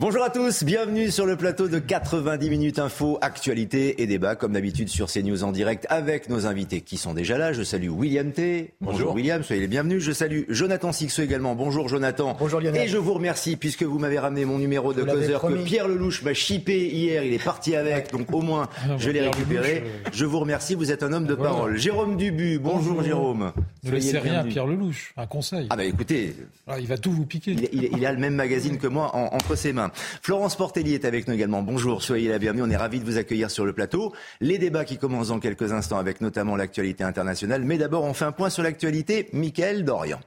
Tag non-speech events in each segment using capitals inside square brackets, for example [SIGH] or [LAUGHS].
Bonjour à tous, bienvenue sur le plateau de 90 minutes info, actualité et débat comme d'habitude sur CNews en direct avec nos invités qui sont déjà là. Je salue William T. Bonjour, William, soyez les bienvenus. Je salue Jonathan Sixo également. Bonjour Jonathan. Bonjour Lionel. Et je vous remercie puisque vous m'avez ramené mon numéro de causeur que Pierre Lelouch m'a chippé hier. Il est parti avec, donc au moins ah, je l'ai récupéré. Euh, je vous remercie, vous êtes un homme de parole. Jérôme Dubu, bonjour, Jérôme. Ne laissez rien à Pierre Lelouch, un conseil. Ah bah écoutez, ah, il va tout vous piquer. Il, a le même magazine que moi entre ses mains. Florence Portelli est avec nous également. Bonjour, soyez la bienvenue. On est ravis de vous accueillir sur le plateau. Les débats qui commencent dans quelques instants avec notamment l'actualité internationale. Mais d'abord, on fait un point sur l'actualité. Mickaël Dorian.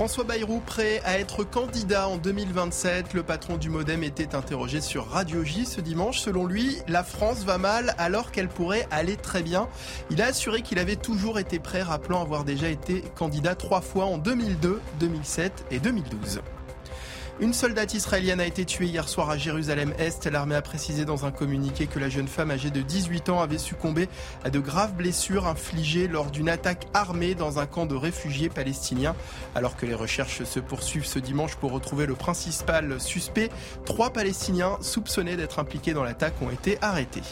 François Bayrou prêt à être candidat en 2027. Le patron du Modem était interrogé sur Radio J ce dimanche. Selon lui, la France va mal alors qu'elle pourrait aller très bien. Il a assuré qu'il avait toujours été prêt, rappelant avoir déjà été candidat trois fois en 2002, 2007 et 2012. Une soldate israélienne a été tuée hier soir à Jérusalem-Est. L'armée a précisé dans un communiqué que la jeune femme âgée de 18 ans avait succombé à de graves blessures infligées lors d'une attaque armée dans un camp de réfugiés palestiniens. Alors que les recherches se poursuivent ce dimanche pour retrouver le principal suspect, trois Palestiniens soupçonnés d'être impliqués dans l'attaque ont été arrêtés.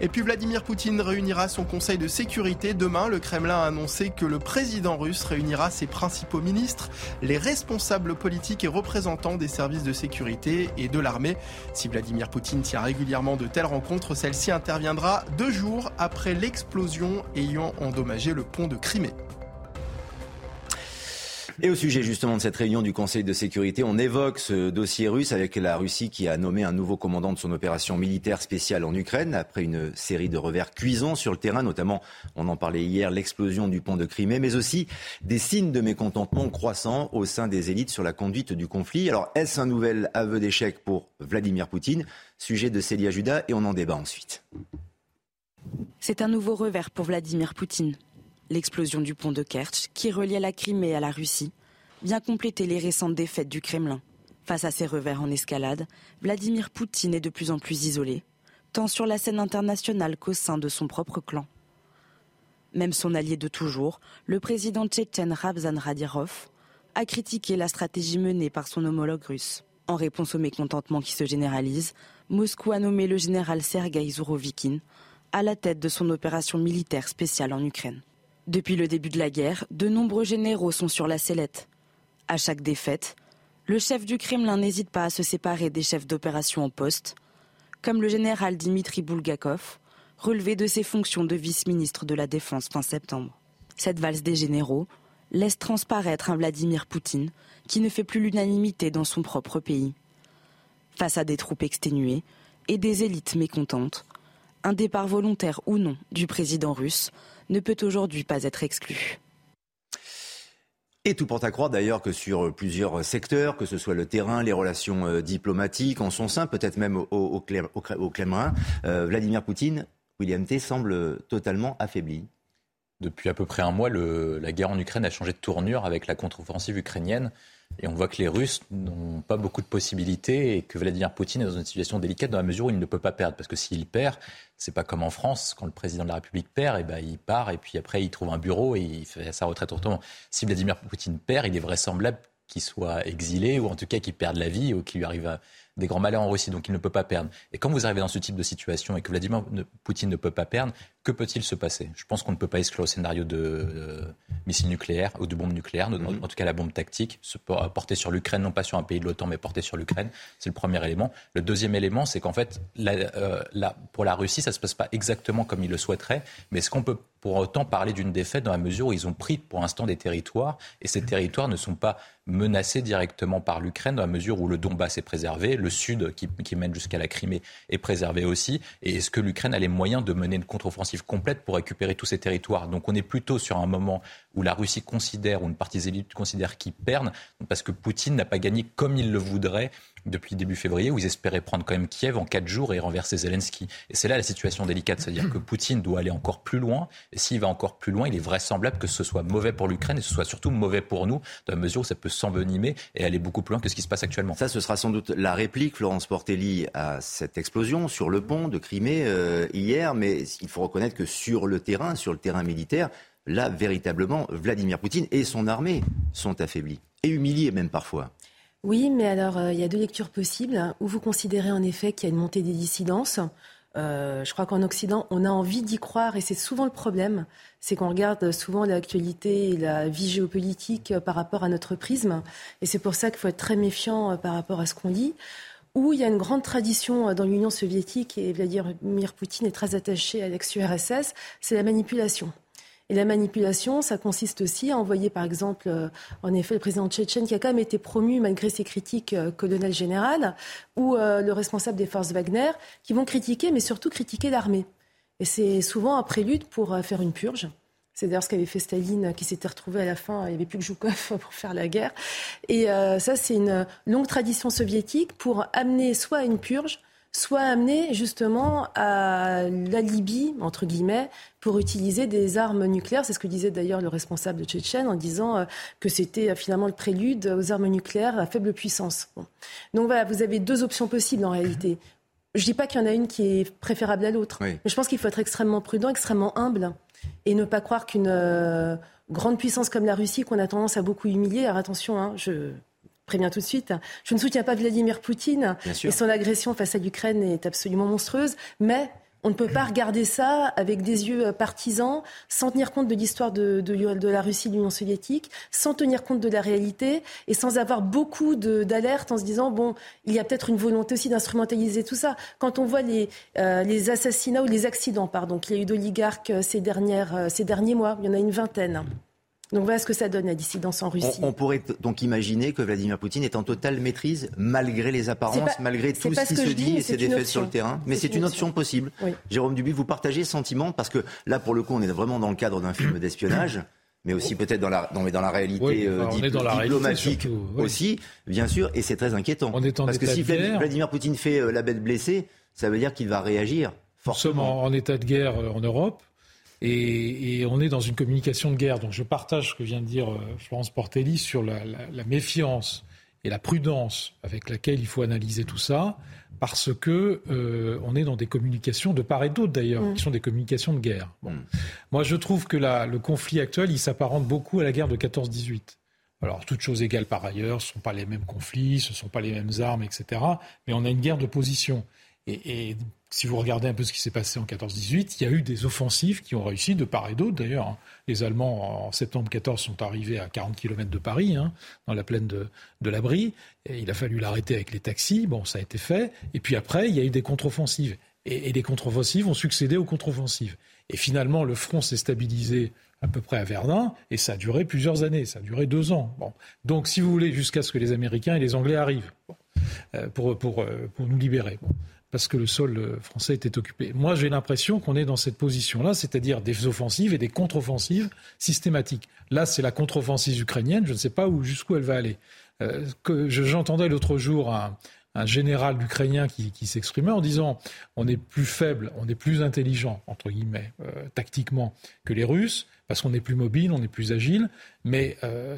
Et puis Vladimir Poutine réunira son conseil de sécurité. Demain, le Kremlin a annoncé que le président russe réunira ses principaux ministres, les responsables politiques et représentants des services de sécurité et de l'armée. Si Vladimir Poutine tient régulièrement de telles rencontres, celle-ci interviendra deux jours après l'explosion ayant endommagé le pont de Crimée. Et au sujet justement de cette réunion du Conseil de sécurité, on évoque ce dossier russe avec la Russie qui a nommé un nouveau commandant de son opération militaire spéciale en Ukraine après une série de revers cuisants sur le terrain, notamment, on en parlait hier, l'explosion du pont de Crimée, mais aussi des signes de mécontentement croissants au sein des élites sur la conduite du conflit. Alors, est-ce un nouvel aveu d'échec pour Vladimir Poutine? Sujet de Célia Judas et on en débat ensuite. C'est un nouveau revers pour Vladimir Poutine l'explosion du pont de Kerch, qui reliait la Crimée à la Russie, vient compléter les récentes défaites du Kremlin. Face à ces revers en escalade, Vladimir Poutine est de plus en plus isolé, tant sur la scène internationale qu'au sein de son propre clan. Même son allié de toujours, le président tchétchène Rabzan Radyrov, a critiqué la stratégie menée par son homologue russe. En réponse au mécontentement qui se généralise, Moscou a nommé le général Sergei Zourovikin à la tête de son opération militaire spéciale en Ukraine. Depuis le début de la guerre, de nombreux généraux sont sur la sellette. À chaque défaite, le chef du Kremlin n'hésite pas à se séparer des chefs d'opération en poste, comme le général Dimitri Bulgakov, relevé de ses fonctions de vice-ministre de la Défense fin septembre. Cette valse des généraux laisse transparaître un Vladimir Poutine qui ne fait plus l'unanimité dans son propre pays. Face à des troupes exténuées et des élites mécontentes, un départ volontaire ou non du président russe ne peut aujourd'hui pas être exclu. Et tout porte à croire d'ailleurs que sur plusieurs secteurs, que ce soit le terrain, les relations euh, diplomatiques en son sein, peut-être même au, au, Kremlin, euh, Vladimir Poutine, William T, semble totalement affaibli. Depuis à peu près un mois, la guerre en Ukraine a changé de tournure avec la contre-offensive ukrainienne. Et on voit que les Russes n'ont pas beaucoup de possibilités et que Vladimir Poutine est dans une situation délicate dans la mesure où il ne peut pas perdre. Parce que s'il perd, c'est pas comme en France, quand le président de la République perd, et eh ben, il part et puis après il trouve un bureau et il fait sa retraite autrement. Si Vladimir Poutine perd, il est vraisemblable qu'il soit exilé ou en tout cas qu'il perde la vie ou qu'il lui arrive des grands malheurs en Russie, donc il ne peut pas perdre. Et quand vous arrivez dans ce type de situation et que Vladimir Poutine ne peut pas perdre, que peut-il se passer? Je pense qu'on ne peut pas exclure le scénario de euh, missiles nucléaires ou de bombes nucléaires, en, mhm. tout cas la bombe tactique, se porter sur l'Ukraine, non pas sur un pays de l'OTAN, mais porter sur l'Ukraine. C'est le premier élément. Le deuxième élément, c'est qu'en fait, euh, pour la Russie, ça ne se passe pas exactement comme il le souhaiterait, mais est-ce qu'on peut pour autant parler d'une défaite dans la mesure où ils ont pris pour l'instant des territoires et ces territoires ne sont pas menacés directement par l'Ukraine dans la mesure où le Donbass est préservé, le sud qui, qui mène jusqu'à la Crimée est préservé aussi. Et est-ce que l'Ukraine a les moyens de mener une contre-offensive complète pour récupérer tous ces territoires. Donc on est plutôt sur un moment où la Russie considère, ou une partie des élites considère qu'ils perdent, parce que Poutine n'a pas gagné comme il le voudrait depuis début février, où ils espéraient prendre quand même Kiev en quatre jours et renverser Zelensky. Et c'est là la situation délicate, c'est-à-dire que Poutine doit aller encore plus loin, et s'il va encore plus loin, il est vraisemblable que ce soit mauvais pour l'Ukraine et ce soit surtout mauvais pour nous, dans la mesure où ça peut s'envenimer et aller beaucoup plus loin que ce qui se passe actuellement. Ça, ce sera sans doute la réplique, Florence Portelli, à cette explosion sur le pont de Crimée euh, hier, mais il faut reconnaître que sur le terrain, sur le terrain militaire, là, véritablement, Vladimir Poutine et son armée sont affaiblis et humiliés même parfois. Oui, mais alors euh, il y a deux lectures possibles. Où vous considérez en effet qu'il y a une montée des dissidences. Euh, je crois qu'en Occident, on a envie d'y croire et c'est souvent le problème. C'est qu'on regarde souvent l'actualité et la vie géopolitique par rapport à notre prisme. Et c'est pour ça qu'il faut être très méfiant par rapport à ce qu'on lit où il y a une grande tradition dans l'Union soviétique, et Vladimir Poutine est très attaché à l'ex-URSS, c'est la manipulation. Et la manipulation, ça consiste aussi à envoyer, par exemple, euh, en effet, le président tchétchène qui a quand même été promu, malgré ses critiques, euh, colonel général, ou euh, le responsable des forces Wagner, qui vont critiquer, mais surtout critiquer l'armée. Et c'est souvent un prélude pour faire une purge. C'est d'ailleurs ce qu'avait fait Staline, qui s'était retrouvé à la fin, il n'y avait plus que Joukov [LAUGHS] pour faire la guerre. Et ça, c'est une longue tradition soviétique pour amener soit à une purge, soit amené justement à la Libye, entre guillemets, pour utiliser des armes nucléaires. C'est ce que disait d'ailleurs le responsable de Tchétchène en disant euh, que c'était euh, finalement le prélude aux armes nucléaires à faible puissance. Donc voilà, vous avez deux options possibles en réalité. Je ne dis pas qu'il y en a une qui est préférable à l'autre, mais je pense qu'il faut être extrêmement prudent, extrêmement humble et ne pas croire qu'une euh, grande puissance comme la Russie, qu'on a tendance à beaucoup humilier, alors attention, hein, je préviens tout de suite. Je ne soutiens pas Vladimir Poutine et son agression face à l'Ukraine est absolument monstrueuse, mais on ne peut pas regarder ça avec des yeux euh, partisans, sans tenir compte de l'histoire de, de, la Russie, de l'Union soviétique, sans tenir compte de la réalité et sans avoir beaucoup d'alertes en se disant, bon, il y a peut-être une volonté aussi d'instrumentaliser tout ça. Quand on voit les, euh, les assassinats ou les accidents, pardon, qu'il y a eu d'oligarques euh, ces derniers mois, il y en a une vingtaine. Donc voilà ce que ça donne la dissidence en Russie. On, pourrait donc imaginer que Vladimir Poutine est en totale maîtrise, malgré les apparences, malgré tout ce qui se dit et ses défaites sur le terrain. Mais c'est une, option possible. Jérôme Dubuis, vous partagez ce sentiment Parce que là, pour le coup, on est vraiment dans le cadre d'un film d'espionnage mais aussi peut-être dans la, dans, dans la réalité euh, diplomatique aussi, bien sûr, et c'est très inquiétant. Parce que si Vladimir Poutine fait euh, la bête blessée, ça veut dire qu'il va réagir forcément. en état de guerre euh, en Europe. Et, on est dans une communication de guerre. Donc je partage ce que vient de dire euh, Florence Portelli sur la, méfiance et la prudence avec laquelle il faut analyser tout ça, parce que euh, on est dans des communications de part et d'autre d'ailleurs, mm. qui sont des communications de guerre. Bon. Mm. Moi, je trouve que le conflit actuel, il s'apparente beaucoup à la guerre de 14-18. Alors, toutes choses égales par ailleurs, ce ne sont pas les mêmes conflits, ce ne sont pas les mêmes armes, etc. Mais on a une guerre de position. Et, si vous regardez un peu ce qui s'est passé en 14-18, il y a eu des offensives qui ont réussi de part et d'autre d'ailleurs. Hein. Les Allemands, en septembre 14, sont arrivés à 40 km de Paris, hein, dans la plaine de, de l'Abri. Il a fallu l'arrêter avec les taxis. Bon, ça a été fait. Et puis après, il y a eu des contre-offensives. Et, et les contre-offensives ont succédé aux contre-offensives. Et finalement, le front s'est stabilisé à peu près à Verdun, et ça a duré plusieurs années, ça a duré deux ans. Donc, si vous voulez, jusqu'à ce que les Américains et les Anglais arrivent euh, pour, pour, euh, pour, nous libérer. Bon parce que le sol euh, français était occupé. Moi, j'ai l'impression qu'on est dans cette position-là, c'est-à-dire des offensives et des contre-offensives systématiques. Là, c'est la contre-offensive ukrainienne, je ne sais pas où, jusqu'où elle va aller. Euh, j'entendais l'autre jour un, général ukrainien qui, s'exprimait en disant on est plus faible, on est plus intelligent, entre guillemets, euh, tactiquement que les Russes, parce qu'on est plus mobile, on est plus agile, mais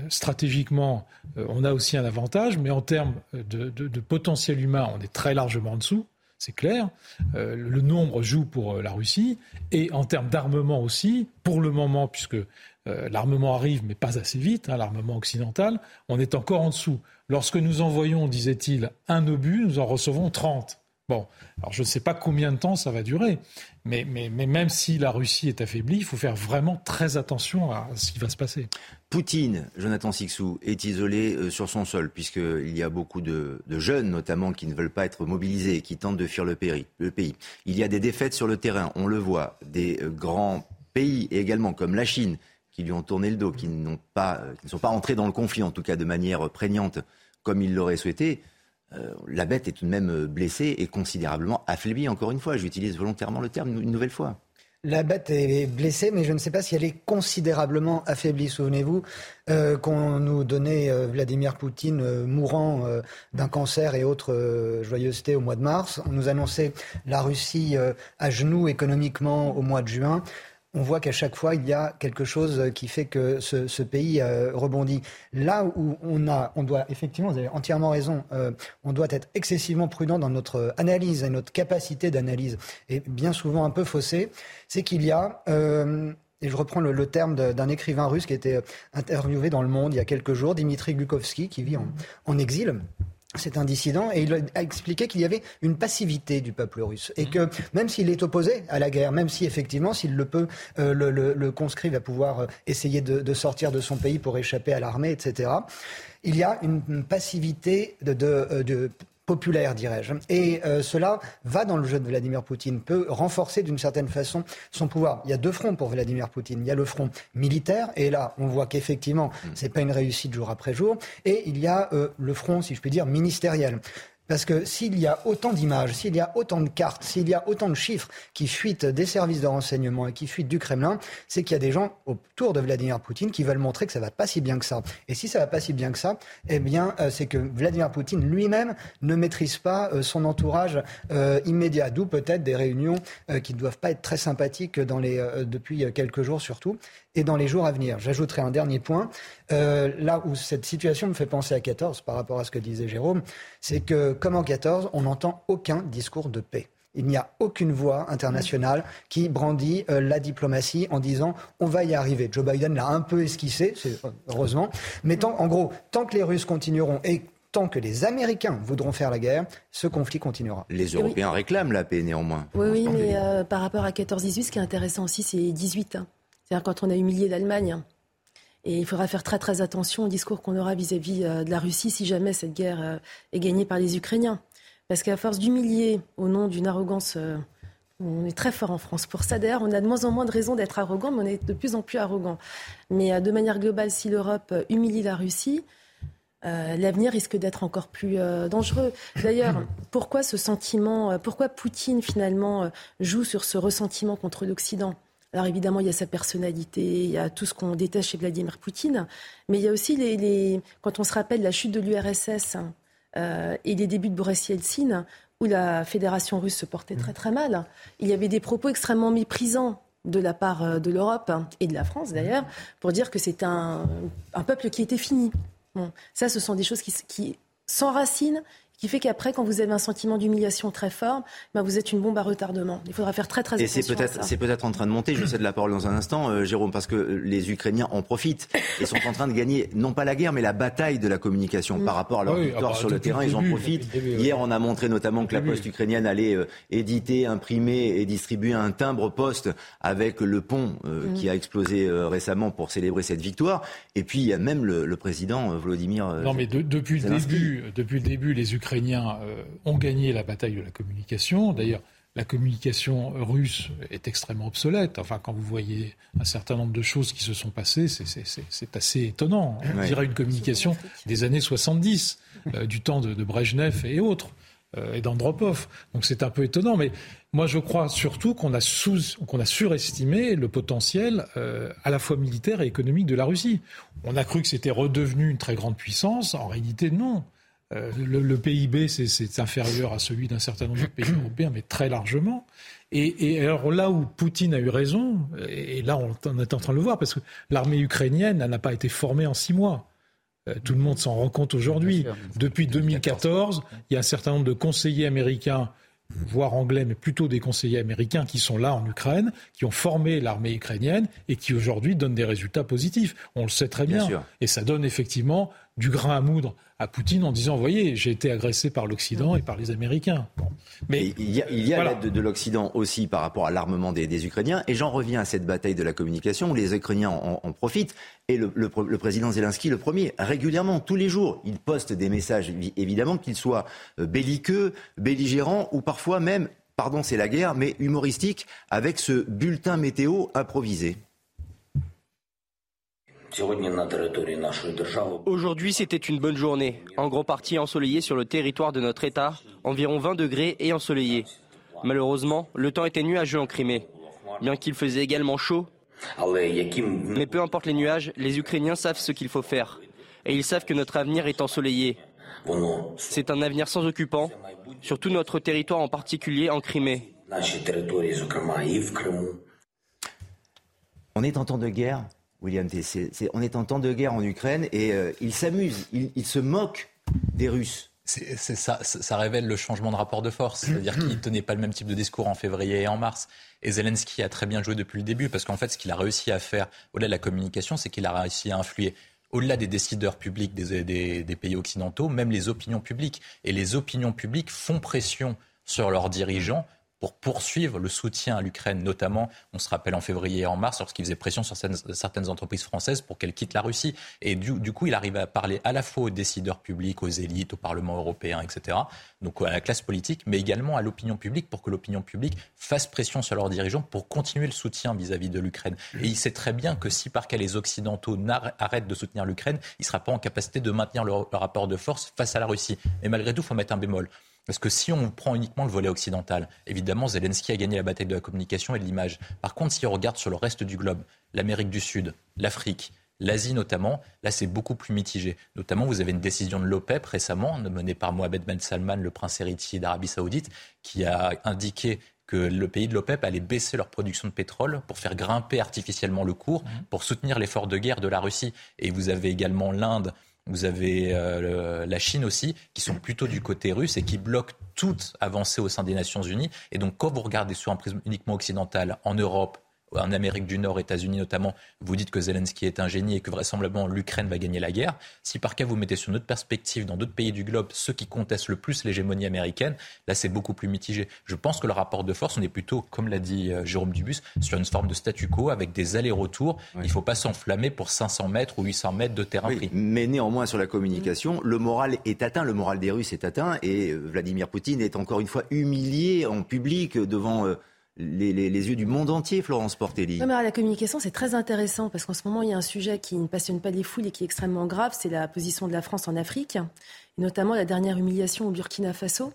stratégiquement, on a aussi un avantage, mais en termes de, de potentiel humain, on est très largement en dessous c'est clair. Euh, le nombre joue pour euh, la Russie. Et en termes d'armement aussi, pour le moment, puisque euh, l'armement arrive, mais pas assez vite, hein, l'armement occidental, on est encore en dessous. Lorsque nous envoyons, disait-il, un obus, nous en recevons 30. Bon, alors je ne sais pas combien de temps ça va durer, mais, même si la Russie est affaiblie, il faut faire vraiment très attention à ce qui va se passer. Poutine, Jonathan Sixou, est isolé euh, sur son sol, puisqu'il y a beaucoup de, jeunes, notamment, qui ne veulent pas être mobilisés et qui tentent de fuir le, pays. Il y a des défaites sur le terrain, on le voit, des euh, grands pays également, comme la Chine, qui lui ont tourné le dos, euh, qui ne sont pas entrés dans le conflit, en tout cas de manière prégnante, comme il l'aurait souhaité. La bête est tout de même blessée et considérablement affaiblie, encore une fois. J'utilise volontairement le terme une nouvelle fois. La bête est blessée, mais je ne sais pas si elle est considérablement affaiblie. Souvenez-vous euh, qu'on nous donnait Vladimir Poutine mourant d'un cancer et autres joyeusetés au mois de mars. On nous annonçait la Russie à genoux économiquement au mois de juin on voit qu'à chaque fois, il y a quelque chose qui fait que ce, pays euh, rebondit. Là où on, a, on doit, effectivement, vous avez entièrement raison, euh, on doit être excessivement prudent dans notre analyse et notre capacité d'analyse, et bien souvent un peu faussée, c'est qu'il y a... Euh, Et je reprends le, terme d'un écrivain russe qui était interviewé dans Le Monde il y a quelques jours, Dimitri Glukovsky, qui vit en exil. C'est un dissident et il a expliqué qu'il y avait une passivité du peuple russe et que même s'il est opposé à la guerre, même si effectivement s'il le peut, euh, le, le, conscrit va pouvoir euh, essayer de, sortir de son pays pour échapper à l'armée, etc. Il y a une, passivité de, de, euh, de populaire, dirais-je. Et euh, cela va dans le jeu de Vladimir Poutine, peut renforcer d'une certaine façon son pouvoir. Il y a deux fronts pour Vladimir Poutine. Il y a le front militaire, et là, on voit qu'effectivement, mm. c'est pas une réussite jour après jour. Et il y a euh, le front, si je puis dire, ministériel. Parce que s'il y a autant d'images, s'il y a autant de cartes, s'il y a autant de chiffres qui fuitent des services de renseignement et qui fuitent du Kremlin, c'est qu'il y a des gens autour de Vladimir Poutine qui veulent montrer que ça va pas si bien que ça. Et si ça va pas si bien que ça, eh bien, euh, c'est que Vladimir Poutine lui-même ne maîtrise pas euh, son entourage euh, immédiat. D'où peut-être des réunions qui ne doivent pas être très sympathiques depuis quelques jours surtout et dans les jours à venir. J'ajouterai un dernier point. Euh, là où cette situation me fait penser à 14 par rapport à ce que disait Jérôme, c'est que comme en 14, on n'entend aucun discours de paix. Il n'y a aucune voix internationale qui brandit euh, la diplomatie en disant on va y arriver. Joe Biden l'a un peu esquissé, heureusement. Mais tant, en gros, tant que les Russes continueront et tant que les Américains voudront faire la guerre, ce conflit continuera. Les Européens réclament la paix néanmoins. Oui, oui, mais euh, par rapport à 14-18, ce qui est intéressant aussi, c'est 18 cest quand on a humilié l'Allemagne. Et il faudra faire très très attention au discours qu'on aura vis-à-vis euh, de la Russie si jamais cette guerre euh, est gagnée par les Ukrainiens. Parce qu'à force d'humilier au nom d'une arrogance, euh, on est très fort en France pour ça. D'ailleurs, on a de moins en moins de raisons d'être arrogant, mais on est de plus en plus arrogant. Mais de manière globale, si l'Europe humilie la Russie, l'avenir risque d'être encore plus dangereux. D'ailleurs, [COUGHS] pourquoi ce sentiment, pourquoi Poutine finalement joue sur ce ressentiment contre l'Occident? Alors évidemment, il y a sa personnalité, il y a tout ce qu'on déteste chez Vladimir Poutine, mais il y a aussi les, quand on se rappelle la chute de l'URSS euh, et les débuts de Boris Yeltsin, où la fédération russe se portait très très mal. Il y avait des propos extrêmement méprisants de la part euh, de l'Europe et de la France d'ailleurs, pour dire que c'était un, peuple qui était fini. ça, ce sont des choses qui s'enracinent qui fait qu'après, quand vous avez un sentiment d'humiliation très fort, ben vous êtes une bombe à retardement. Il faudra faire très très attention. Et c'est peut-être c'est peut-être en train de monter. Je sais de la parole dans un instant, euh, Jérôme, parce que les Ukrainiens en profitent et sont en train de gagner non pas la guerre, mais la bataille de la communication par rapport à leur victoire ah bah, sur le terrain. Ils en profitent. Hier, on a montré notamment que la poste ukrainienne allait euh, éditer, imprimer et distribuer un timbre poste avec le pont euh, mm. qui a explosé récemment pour célébrer cette victoire. Et puis il y a même le, président Vladimir. non, mais depuis le début, depuis le début, les Ukrainiens Ukrainiens euh, ont gagné la bataille de la communication. D'ailleurs, la communication russe est extrêmement obsolète. Enfin, quand vous voyez un certain nombre de choses qui se sont passées, c'est assez étonnant. On dirait une communication des années 70, euh, du temps de, de, Brejnev et autres, euh, et d'Andropov. Donc c'est un peu étonnant. Mais moi, je crois surtout qu'on a, qu'on a surestimé le potentiel à la fois militaire et économique de la Russie. On a cru que c'était redevenu une très grande puissance. En réalité, non. Euh, le, PIB, c'est inférieur à celui d'un certain nombre de pays [CLEARS THROAT] européens, mais très largement. Et, alors là où Poutine a eu raison, et là on, est en train de le voir, parce que l'armée ukrainienne n'a pas été formée en six mois. Euh, tout le monde s'en rend compte aujourd'hui. Depuis 2014, il y a un certain nombre de conseillers américains voire anglais, mais plutôt des conseillers américains qui sont là en Ukraine, qui ont formé l'armée ukrainienne et qui aujourd'hui donnent des résultats positifs. On le sait très bien. Et ça donne effectivement du grain à moudre à Poutine en disant, voyez, j'ai été agressé par l'Occident et par les Américains. Mais il y a, l'aide de, l'Occident aussi par rapport à l'armement des, Ukrainiens. Et j'en reviens à cette bataille de la communication où les Ukrainiens en, profitent. Et le, président Zelensky, le premier, régulièrement, tous les jours, il poste des messages, évidemment, qu'ils soient euh, belliqueux, belligérants ou parfois même, pardon, c'est la guerre, mais humoristiques, avec ce bulletin météo improvisé. Aujourd'hui, c'était une bonne journée, en grande partie ensoleillée sur le territoire de notre État, environ 20 degrés et ensoleillé. Malheureusement, le temps était nuageux en Crimée, bien qu'il faisait également chaud. Mais peu importe les nuages, les Ukrainiens savent ce qu'il faut faire. Et ils savent que notre avenir est ensoleillé. C'est un avenir sans occupants, sur tout notre territoire en particulier en Crimée. On est en temps de guerre William on est en temps de guerre en Ukraine et euh, ils s'amusent, ils, se moquent des Russes. ça, ça, révèle le changement de rapport de force. C'est-à-dire qu'il ne [CLEARS THROAT] tenait pas le même type de discours en février et en mars. Et Zelensky a très bien joué depuis le début, parce qu'en fait, ce qu'il a réussi à faire, au-delà de la communication, c'est qu'il a réussi à influer au-delà des décideurs publics des, des, pays occidentaux, même les opinions publiques. Et les opinions publiques font pression sur leurs dirigeants pour poursuivre le soutien à l'Ukraine, notamment, on se rappelle en février et en mars, lorsqu'il faisait pression sur certaines, entreprises françaises pour qu'elles quittent la Russie. Et du, coup, il arrive à parler à la fois aux décideurs publics, aux élites, au Parlement européen, etc., donc à la classe politique, mais également à l'opinion publique pour que l'opinion publique fasse pression sur leurs dirigeants pour continuer le soutien vis-à-vis de l'Ukraine. Et il sait très bien que si par cas les Occidentaux arrêtent de soutenir l'Ukraine, il ne sera pas en capacité de maintenir le, rapport de force face à la Russie. Mais malgré tout, il faut mettre un bémol. Parce que si on prend uniquement le volet occidental, évidemment, Zelensky a gagné la bataille de la communication et de l'image. Par contre, si on regarde sur le reste du globe, l'Amérique du Sud, l'Afrique, l'Asie notamment, là c'est beaucoup plus mitigé. Notamment, vous avez une décision de l'OPEP récemment, menée par Mohamed Ben Salman, le prince héritier d'Arabie Saoudite, qui a indiqué que le pays de l'OPEP allait baisser leur production de pétrole pour faire grimper artificiellement le cours, mmh. pour soutenir l'effort de guerre de la Russie. Et vous avez également l'Inde vous avez euh, la Chine aussi, qui sont plutôt du côté russe et qui bloquent toute avancée au sein des Nations Unies. Et donc, quand vous regardez sur un prisme uniquement occidental, en Europe, en Amérique du Nord, États-Unis notamment, vous dites que Zelensky est un génie et que vraisemblablement l'Ukraine va gagner la guerre. Si par cas vous mettez sur notre perspective dans d'autres pays du globe ceux qui contestent le plus l'hégémonie américaine, là c'est beaucoup plus mitigé. Je pense que le rapport de force, on est plutôt, comme l'a dit euh, Jérôme Dubus, sur une forme de statu quo avec des allers-retours. Il ne faut pas s'enflammer pour 500 mètres ou 800 mètres de terrain pris. Mais néanmoins sur la communication, le moral est atteint, le moral des Russes est atteint et euh, Vladimir Poutine est encore une fois humilié en public devant les, yeux du monde entier, Florence Portelli. la communication, c'est très intéressant parce qu'en ce moment, il y a un sujet qui ne passionne pas les foules et qui est extrêmement grave, c'est la position de la France en Afrique, notamment la dernière humiliation au Burkina Faso.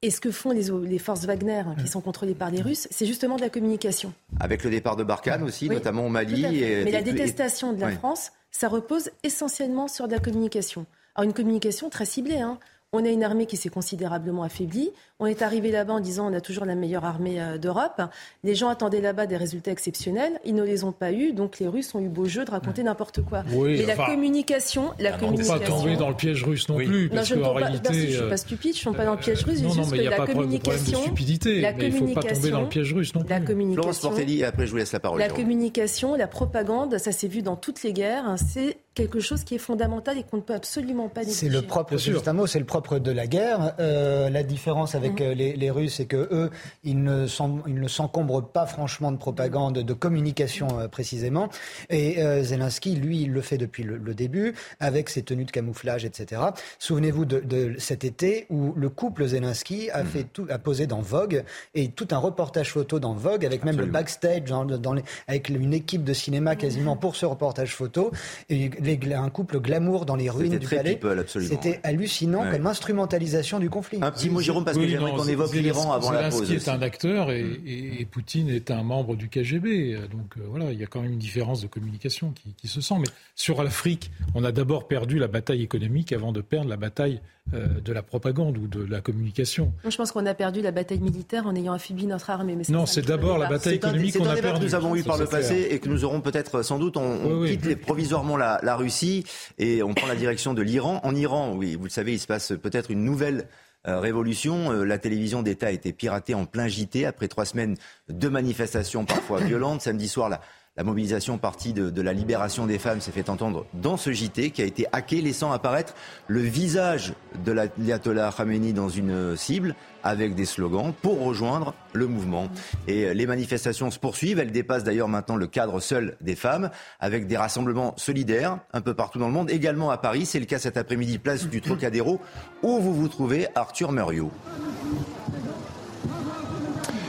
Et ce que font les, forces Wagner, qui mmh. sont contrôlées par les Russes, c'est justement de la communication. Avec le départ de Barkhane aussi, notamment au Mali. Mais la détestation de la France, ça repose essentiellement sur de la communication. Alors une communication très ciblée. Hein. On a une armée qui s'est considérablement affaiblie. On est arrivé là-bas en disant on a toujours la meilleure armée euh, d'Europe. Les gens attendaient là-bas des résultats exceptionnels. Ils ne les ont pas eus. Donc les Russes ont eu beau jeu de raconter n'importe quoi. Oui, Mais la communication, la communication. pas tomber dans le piège russe non plus. non, je ne suis pas euh, stupide. Je ne suis pas dans le piège russe. Non, non, mais il n'y a pas communication, de stupidité. La mais il ne faut pas tomber dans le piège russe non plus. La communication. Florence Portelli, après je vous laisse la parole. La communication, la propagande, ça s'est vu dans toutes les guerres. C'est quelque chose qui est fondamental et qu'on ne peut absolument pas négliger. C'est le propre, juste un mot, c'est le propre de la guerre. Euh, la différence avec mmh. les, les Russes c'est que eux, ils ne s'encombrent pas franchement de propagande, de communication euh, précisément. Et euh, Zelensky, lui, il le fait depuis le, début, avec ses tenues de camouflage, etc. Souvenez-vous de, cet été où le couple Zelensky a, fait tout, a posé dans Vogue et tout un reportage photo dans Vogue, avec même le backstage, dans, avec une équipe de cinéma quasiment pour ce reportage photo. Et un couple glamour dans les ruines du palais. C'était hallucinant comme instrumentalisation du conflit. Un petit mot, Jérôme, parce que j'aimerais qu'on évoque l'Iran avant la pause. est un acteur et, Poutine est un membre du KGB. Donc euh, voilà, il y a quand même une différence de communication qui, se sent. Mais sur l'Afrique, on a d'abord perdu la bataille économique avant de perdre la bataille euh, de la propagande ou de la communication. je pense qu'on a perdu la bataille militaire en ayant affaibli notre armée. Mais non, c'est d'abord la bataille économique qu'on a perdue. que nous avons eu par le passé et que nous aurons peut-être sans doute. On, quitte provisoirement la, la Russie et on prend la direction de l'Iran. En Iran, oui, vous le savez, il se passe peut-être une nouvelle euh, révolution. Euh, la télévision d'État a été piratée en plein JT après trois semaines de manifestations parfois violentes. Samedi soir, la, la mobilisation partie de, la libération des femmes s'est fait entendre dans ce JT qui a été hacké, laissant apparaître le visage de l'ayatollah Khamenei dans une cible avec des slogans pour rejoindre le mouvement. Et les manifestations se poursuivent. Elles dépassent d'ailleurs maintenant le cadre seul des femmes avec des rassemblements solidaires un peu partout dans le monde, également à Paris. C'est le cas cet après-midi, place du Trocadéro, où vous vous trouvez, Arthur Muriot.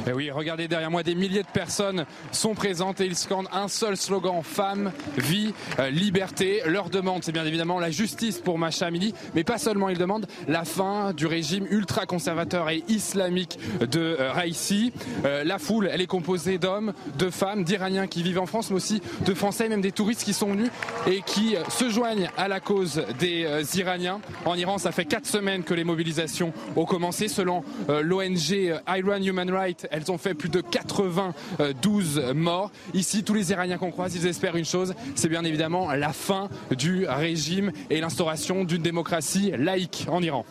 Et eh oui, regardez derrière moi, des milliers de personnes sont présentes et ils scandent un seul slogan femme, vie, euh, liberté. Leur demande, c'est bien évidemment la justice pour Macha Amini, mais pas seulement, ils demandent la fin du régime ultra-conservateur et islamique de euh, Raïsi. Euh, la foule, elle est composée d'hommes, de femmes, d'Iraniens qui vivent en France, mais aussi de Français, même des touristes qui sont venus et qui se joignent à la cause des Iraniens. En Iran, ça fait quatre semaines que les mobilisations ont commencé. Selon l'ONG Iran Human Rights, elles ont fait plus de 92 morts. Ici, tous les Iraniens qu'on croise, ils espèrent une chose, c'est bien évidemment la fin du régime et l'instauration d'une démocratie laïque en Iran.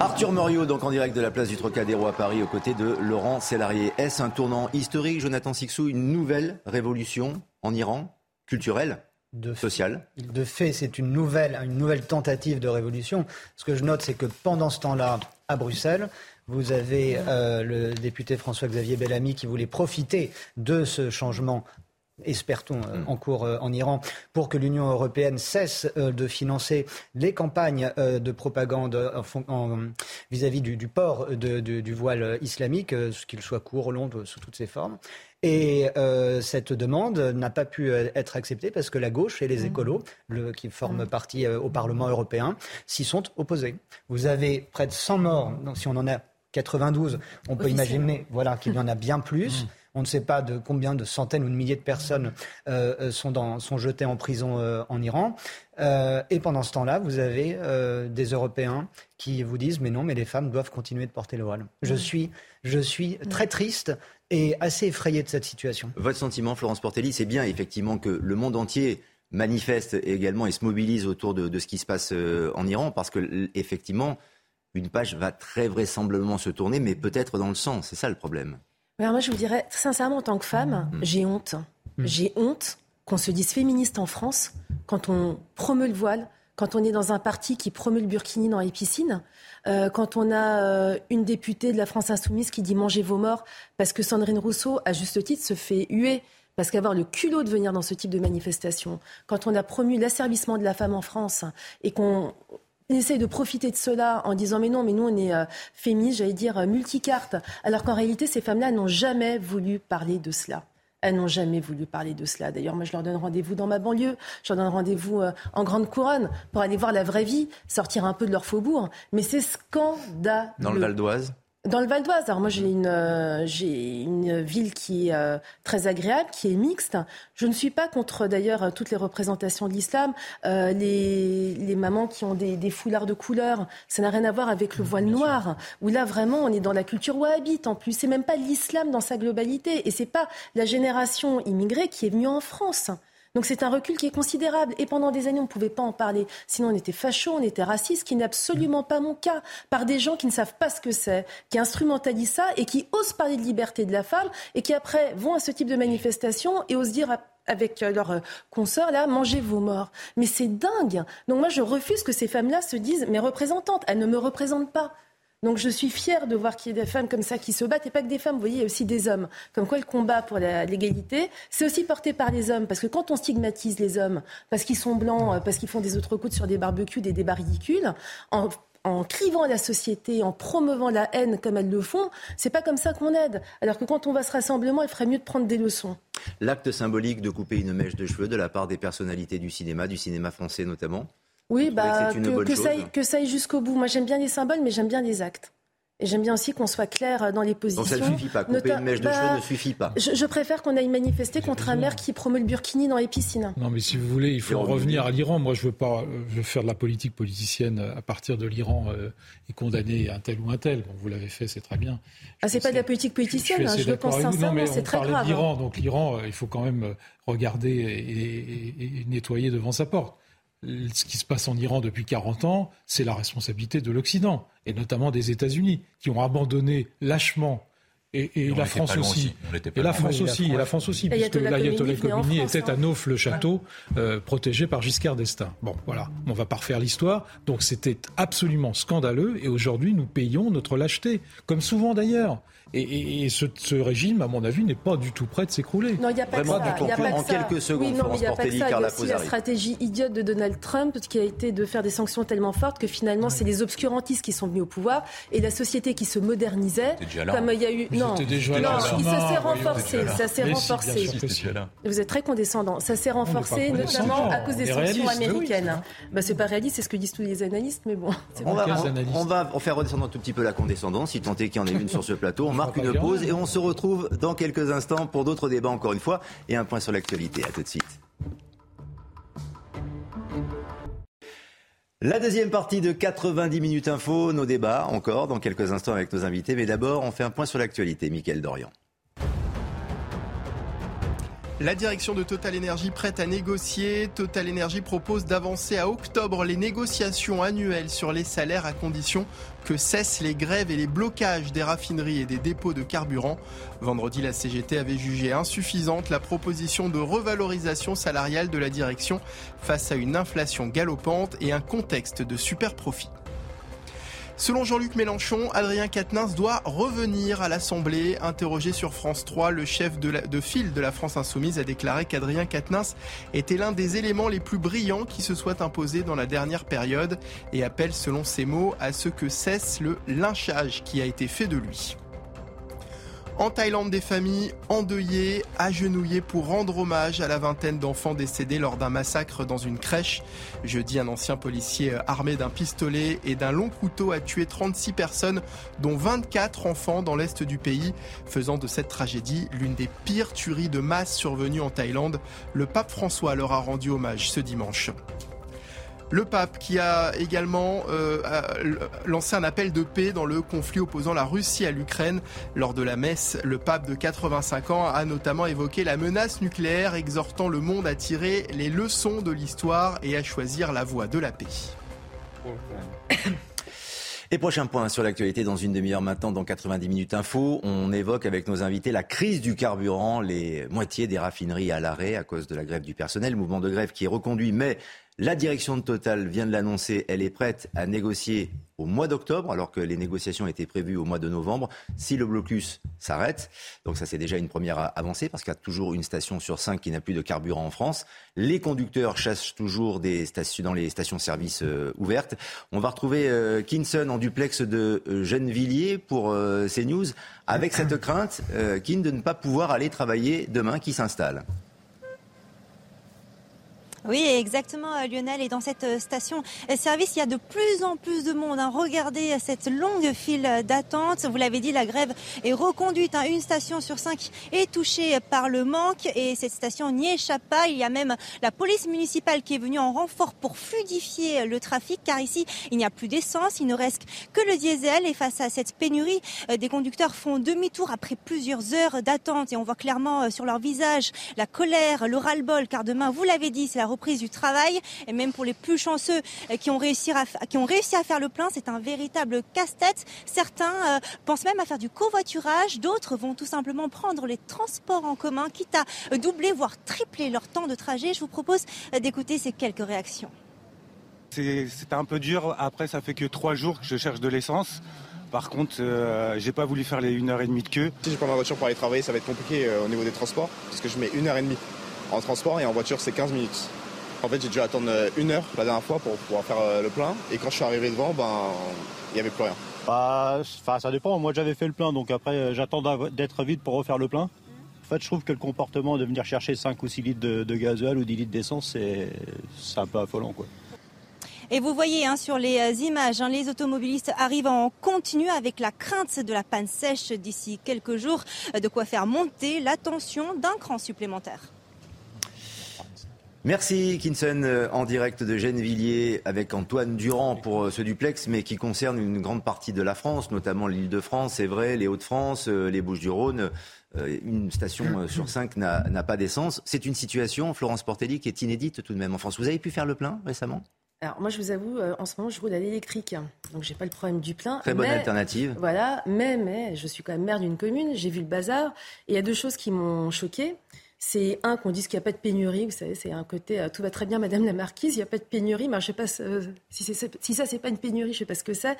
Arthur Moriot, donc en direct de la place du Trocadéro à Paris, aux côtés de Laurent Sélarié. Est-ce un tournant historique, Jonathan Sixou, une nouvelle révolution en Iran, culturelle de sociale? De fait, c'est une nouvelle, une nouvelle tentative de révolution. Ce que je note, c'est que pendant ce temps-là, à Bruxelles, vous avez euh, le député François-Xavier Bellamy qui voulait profiter de ce changement espère-t-on, euh, en cours euh, en Iran, pour que l'Union européenne cesse de financer les campagnes de propagande vis-à-vis du, port du voile islamique, qu'il soit court, long, sous toutes ses formes. Et cette demande n'a pas pu être acceptée parce que la gauche et les mmh. écolos, qui forment mmh. partie au Parlement européen, s'y sont opposés. Vous avez près de 100 morts, si on en a 92. On peut imaginer voilà, qu'il y en a bien plus. Mm. On ne sait pas de combien de centaines ou de milliers de personnes euh, euh, sont, dans, sont jetées en prison euh, en Iran. et pendant ce temps-là, vous avez des Européens qui vous disent mais non, mais les femmes doivent continuer de porter le voile. Je suis, je suis très triste et assez effrayé de cette situation. Votre sentiment, Florence Portelli, c'est bien effectivement que le monde entier manifeste également et se mobilise autour de, de ce qui se passe en Iran parce que effectivement une page va très vraisemblablement se tourner, mais peut-être dans le sens. C'est ça le problème. Alors moi, je vous dirais, sincèrement, en tant que femme, mm. j'ai honte. Mm. J'ai honte qu'on se dise féministe en France quand on promeut le voile, quand on est dans un parti qui promeut le burkini dans les piscines, euh, quand on a euh, une députée de la France insoumise qui dit mangez vos morts, parce que Sandrine Rousseau, à juste titre, se fait huer. Parce qu'avoir le culot de venir dans ce type de manifestation, quand on a promu l'asservissement de la femme en France et qu'on on essaye de profiter de cela en disant mais non, mais nous on est euh, féministes, j'allais dire euh, multicarte, alors qu'en réalité ces femmes-là n'ont jamais voulu parler de cela. Elles n'ont jamais voulu parler de cela. D'ailleurs, moi, je leur donne rendez-vous dans ma banlieue. Je leur donne rendez-vous euh, en Grande Couronne pour aller voir la vraie vie, sortir un peu de leur faubourg. Mais c'est scandaleux. Dans le Val d'Oise? Dans le Val d'Oise, alors moi j'ai une, euh, j'ai une ville qui est euh, très agréable, qui est mixte. Je ne suis pas contre d'ailleurs toutes les représentations de l'islam. Euh, les, les, mamans qui ont des, des, foulards de couleur, ça n'a rien à voir avec le voile noir. Où là vraiment on est dans la culture wahhabite en plus. C'est même pas l'islam dans sa globalité et c'est pas la génération immigrée qui est venue en France. Donc c'est un recul qui est considérable. Et pendant des années, on ne pouvait pas en parler. Sinon, on était facho, on était raciste, ce qui n'est absolument pas mon cas. Par des gens qui ne savent pas ce que c'est, qui instrumentalisent ça et qui osent parler de liberté de la femme et qui après vont à ce type de manifestation et osent dire avec leurs consoeurs, là, mangez vos morts. Mais c'est dingue. Donc moi, je refuse que ces femmes-là se disent, mes représentantes, elles ne me représentent pas. Donc je suis fière de voir qu'il y a des femmes comme ça qui se battent, et pas que des femmes, vous voyez, il y a aussi des hommes. Comme quoi le combat pour l'égalité, c'est aussi porté par les hommes. Parce que quand on stigmatise les hommes, parce qu'ils sont blancs, euh, parce qu'ils font des autres coups sur des barbecues, des débats ridicules, en crivant la société, en promouvant la haine comme elles le font, c'est pas comme ça qu'on aide. Alors que quand on va se rassemblement, il ferait mieux de prendre des leçons. L'acte symbolique de couper une mèche de cheveux de la part des personnalités du cinéma, du cinéma français notamment, oui, bah, que, ça aille, que ça aille jusqu'au bout. Moi, j'aime bien les symboles, mais j'aime bien les actes. Et j'aime bien aussi qu'on soit clair dans les positions. Donc ça ne suffit pas. Couper une mèche de bah, cheveux ne suffit pas. Je, préfère qu'on aille manifester contre un maire qui promeut le burkini dans les piscines. Non, mais si vous voulez, il faut revenir à l'Iran. Moi, je veux pas je veux faire de la politique politicienne à partir de l'Iran euh, et condamner un tel ou un tel. Bon, vous l'avez fait, c'est très bien. ah, c'est pas de la politique politicienne. Je, je le pense sincèrement, c'est très grave. l'Iran, hein. donc l'Iran, euh, il faut quand même euh, regarder et nettoyer devant sa porte ce qui se passe en Iran depuis 40 ans, c'est la responsabilité de l'Occident, et notamment des États-Unis, qui ont abandonné lâchement et, la France aussi. Et la France aussi, et la France aussi, puisque l'ayatollah Khomeini était à hein. Nauf-le-Château, euh, protégé par Giscard d'Estaing. Bon, voilà, on va pas refaire l'histoire. Donc c'était absolument scandaleux, et aujourd'hui nous payons notre lâcheté, comme souvent d'ailleurs. Et, ce, régime, à mon avis, n'est pas du tout prêt de s'écrouler. Non, il n'y a pas que ça. Y a pas en quelques secondes, oui, non, il y a pas ça. Il y a aussi la stratégie idiote de Donald Trump qui a été de faire des sanctions tellement fortes que finalement, c'est les obscurantistes qui sont venus au pouvoir et la société qui se modernisait. Comme il y a eu. Non, déjà non, ça s'est renforcé. Ça s'est renforcé. Vous êtes très condescendant. Ça s'est renforcé, notamment à cause des sanctions américaines. Bah, c'est pas réaliste, c'est ce que disent tous les analystes, mais bon. On va, on va faire redescendre un tout petit peu la condescendance, si tant est qu'il y en ait une sur ce plateau [LAUGHS] marque une pause et on se retrouve dans quelques instants pour d'autres débats encore une fois et un point sur l'actualité. À tout de suite. La deuxième partie de 90 minutes info, nos débats encore dans quelques instants avec nos invités. Mais d'abord, on fait un point sur l'actualité. Mickaël Dorian. La direction de Total Energy prête à négocier. Total Energy propose d'avancer à octobre les négociations annuelles sur les salaires à condition que cessent les grèves et les blocages des raffineries et des dépôts de carburant. Vendredi, la CGT avait jugé insuffisante la proposition de revalorisation salariale de la direction face à une inflation galopante et un contexte de super profit. Selon Jean-Luc Mélenchon, Adrien Quatennens doit revenir à l'Assemblée. Interrogé sur France 3, le chef de, file de la France Insoumise a déclaré qu'Adrien Quatennens était l'un des éléments les plus brillants qui se soient imposés dans la dernière période et appelle, selon ses mots, à ce que cesse le lynchage qui a été fait de lui. En Thaïlande, des familles endeuillées, agenouillées pour rendre hommage à la vingtaine d'enfants décédés lors d'un massacre dans une crèche. Jeudi, un ancien policier armé d'un pistolet et d'un long couteau a tué 36 personnes, dont 24 enfants dans l'est du pays, faisant de cette tragédie l'une des pires tueries de masse survenues en Thaïlande. Le pape François leur a rendu hommage ce dimanche. Le pape qui a également euh, lancé un appel de paix dans le conflit opposant la Russie à l'Ukraine. Lors de la messe, le pape de 85 ans a notamment évoqué la menace nucléaire, exhortant le monde à tirer les leçons de l'histoire et à choisir la voie de la paix. [COUGHS] Et prochain point sur l'actualité dans une demi-heure maintenant, dans 90 minutes info, on évoque avec nos invités la crise du carburant, les moitiés des raffineries à l'arrêt à cause de la grève du personnel, mouvement de grève qui est reconduit mais la direction de Total vient de l'annoncer, elle est prête à négocier au mois d'octobre, alors que les négociations étaient prévues au mois de novembre, si le blocus s'arrête. Donc ça, c'est déjà une première avancée, parce qu'il y a toujours une station sur cinq qui n'a plus de carburant en France. Les conducteurs chassent toujours des stations, dans les stations-service euh, ouvertes. On va retrouver euh, Kinson en duplex de euh, Gennevilliers pour CNews, avec cette crainte, Kin, de ne pas pouvoir aller travailler demain qui s'installe. Oui, exactement, euh, Lionel. Et dans cette euh, station euh, service, il y a de plus en plus de monde. Hein. Regardez cette longue file d'attente. Vous l'avez dit, la grève est reconduite. Hein. Une station sur cinq est touchée par le manque et cette station n'y échappe pas. Il y a même la police municipale qui est venue en renfort pour fluidifier le trafic car ici, il n'y a plus d'essence. Il ne reste que le diesel et face à cette pénurie, des conducteurs font demi-tour après plusieurs heures d'attente et on voit clairement sur leur visage la colère, le ras-le-bol car demain, vous l'avez dit, c'est la reprise du travail. Et même pour les plus chanceux euh, qui ont réussi à, qui ont réussi à faire le plein, c'est un véritable casse-tête. Certains euh, pensent même à faire du covoiturage, d'autres vont tout simplement prendre les transports en commun, quitte à doubler, voire tripler leur temps de trajet. Je vous propose euh, d'écouter ces quelques réactions. C'était un peu dur. Après, ça fait que trois jours que je cherche de l'essence. Par contre, j'ai pas voulu faire les 1h30 de queue. Si je prends ma voiture pour aller travailler, ça va être compliqué au niveau des transports, parce que je mets 1h30 en transport et en voiture, c'est 15 minutes. En fait, j'ai dû attendre euh, une heure la dernière fois pour pouvoir faire euh, le plein. Et quand je suis arrivé devant, ben, il n'y avait plus rien. Bah, ça dépend. Moi, j'avais fait le plein, donc après, euh, j'attends d'être vite pour refaire le plein. En fait, je trouve que le comportement de venir chercher 5 ou 6 litres de, de gasoil ou 10 litres d'essence, c'est un peu affolant. Quoi. Et vous voyez hein, sur les images, hein, les automobilistes arrivent en continu avec la crainte de la panne sèche d'ici quelques jours, de quoi faire monter la tension d'un cran supplémentaire. Merci Kinson euh, en direct de Gennevilliers avec Antoine Durand pour euh, ce duplex, mais qui concerne une grande partie de la France, notamment l'île de France, c'est vrai, les Hauts-de-France, euh, les Bouches-du-Rhône. Une station sur cinq n'a pas d'essence. C'est une situation, Florence Portelli, qui est inédite tout de même en France. Vous avez pu faire le plein récemment? Alors moi je vous avoue, en ce moment je roule à l'électrique, donc j'ai pas le problème du plein. Très bonne alternative. Voilà, mais mais je suis quand même maire d'une commune, j'ai vu le bazar. Et il y a deux choses qui m'ont choqué c'est un qu'on dise qu'il n'y a pas de pénurie. Vous savez, c'est un côté euh, tout va très bien, Madame la Marquise. Il n'y a pas de pénurie. Mais je sais pas si, si ça c'est pas une pénurie. Je sais pas ce que c'est.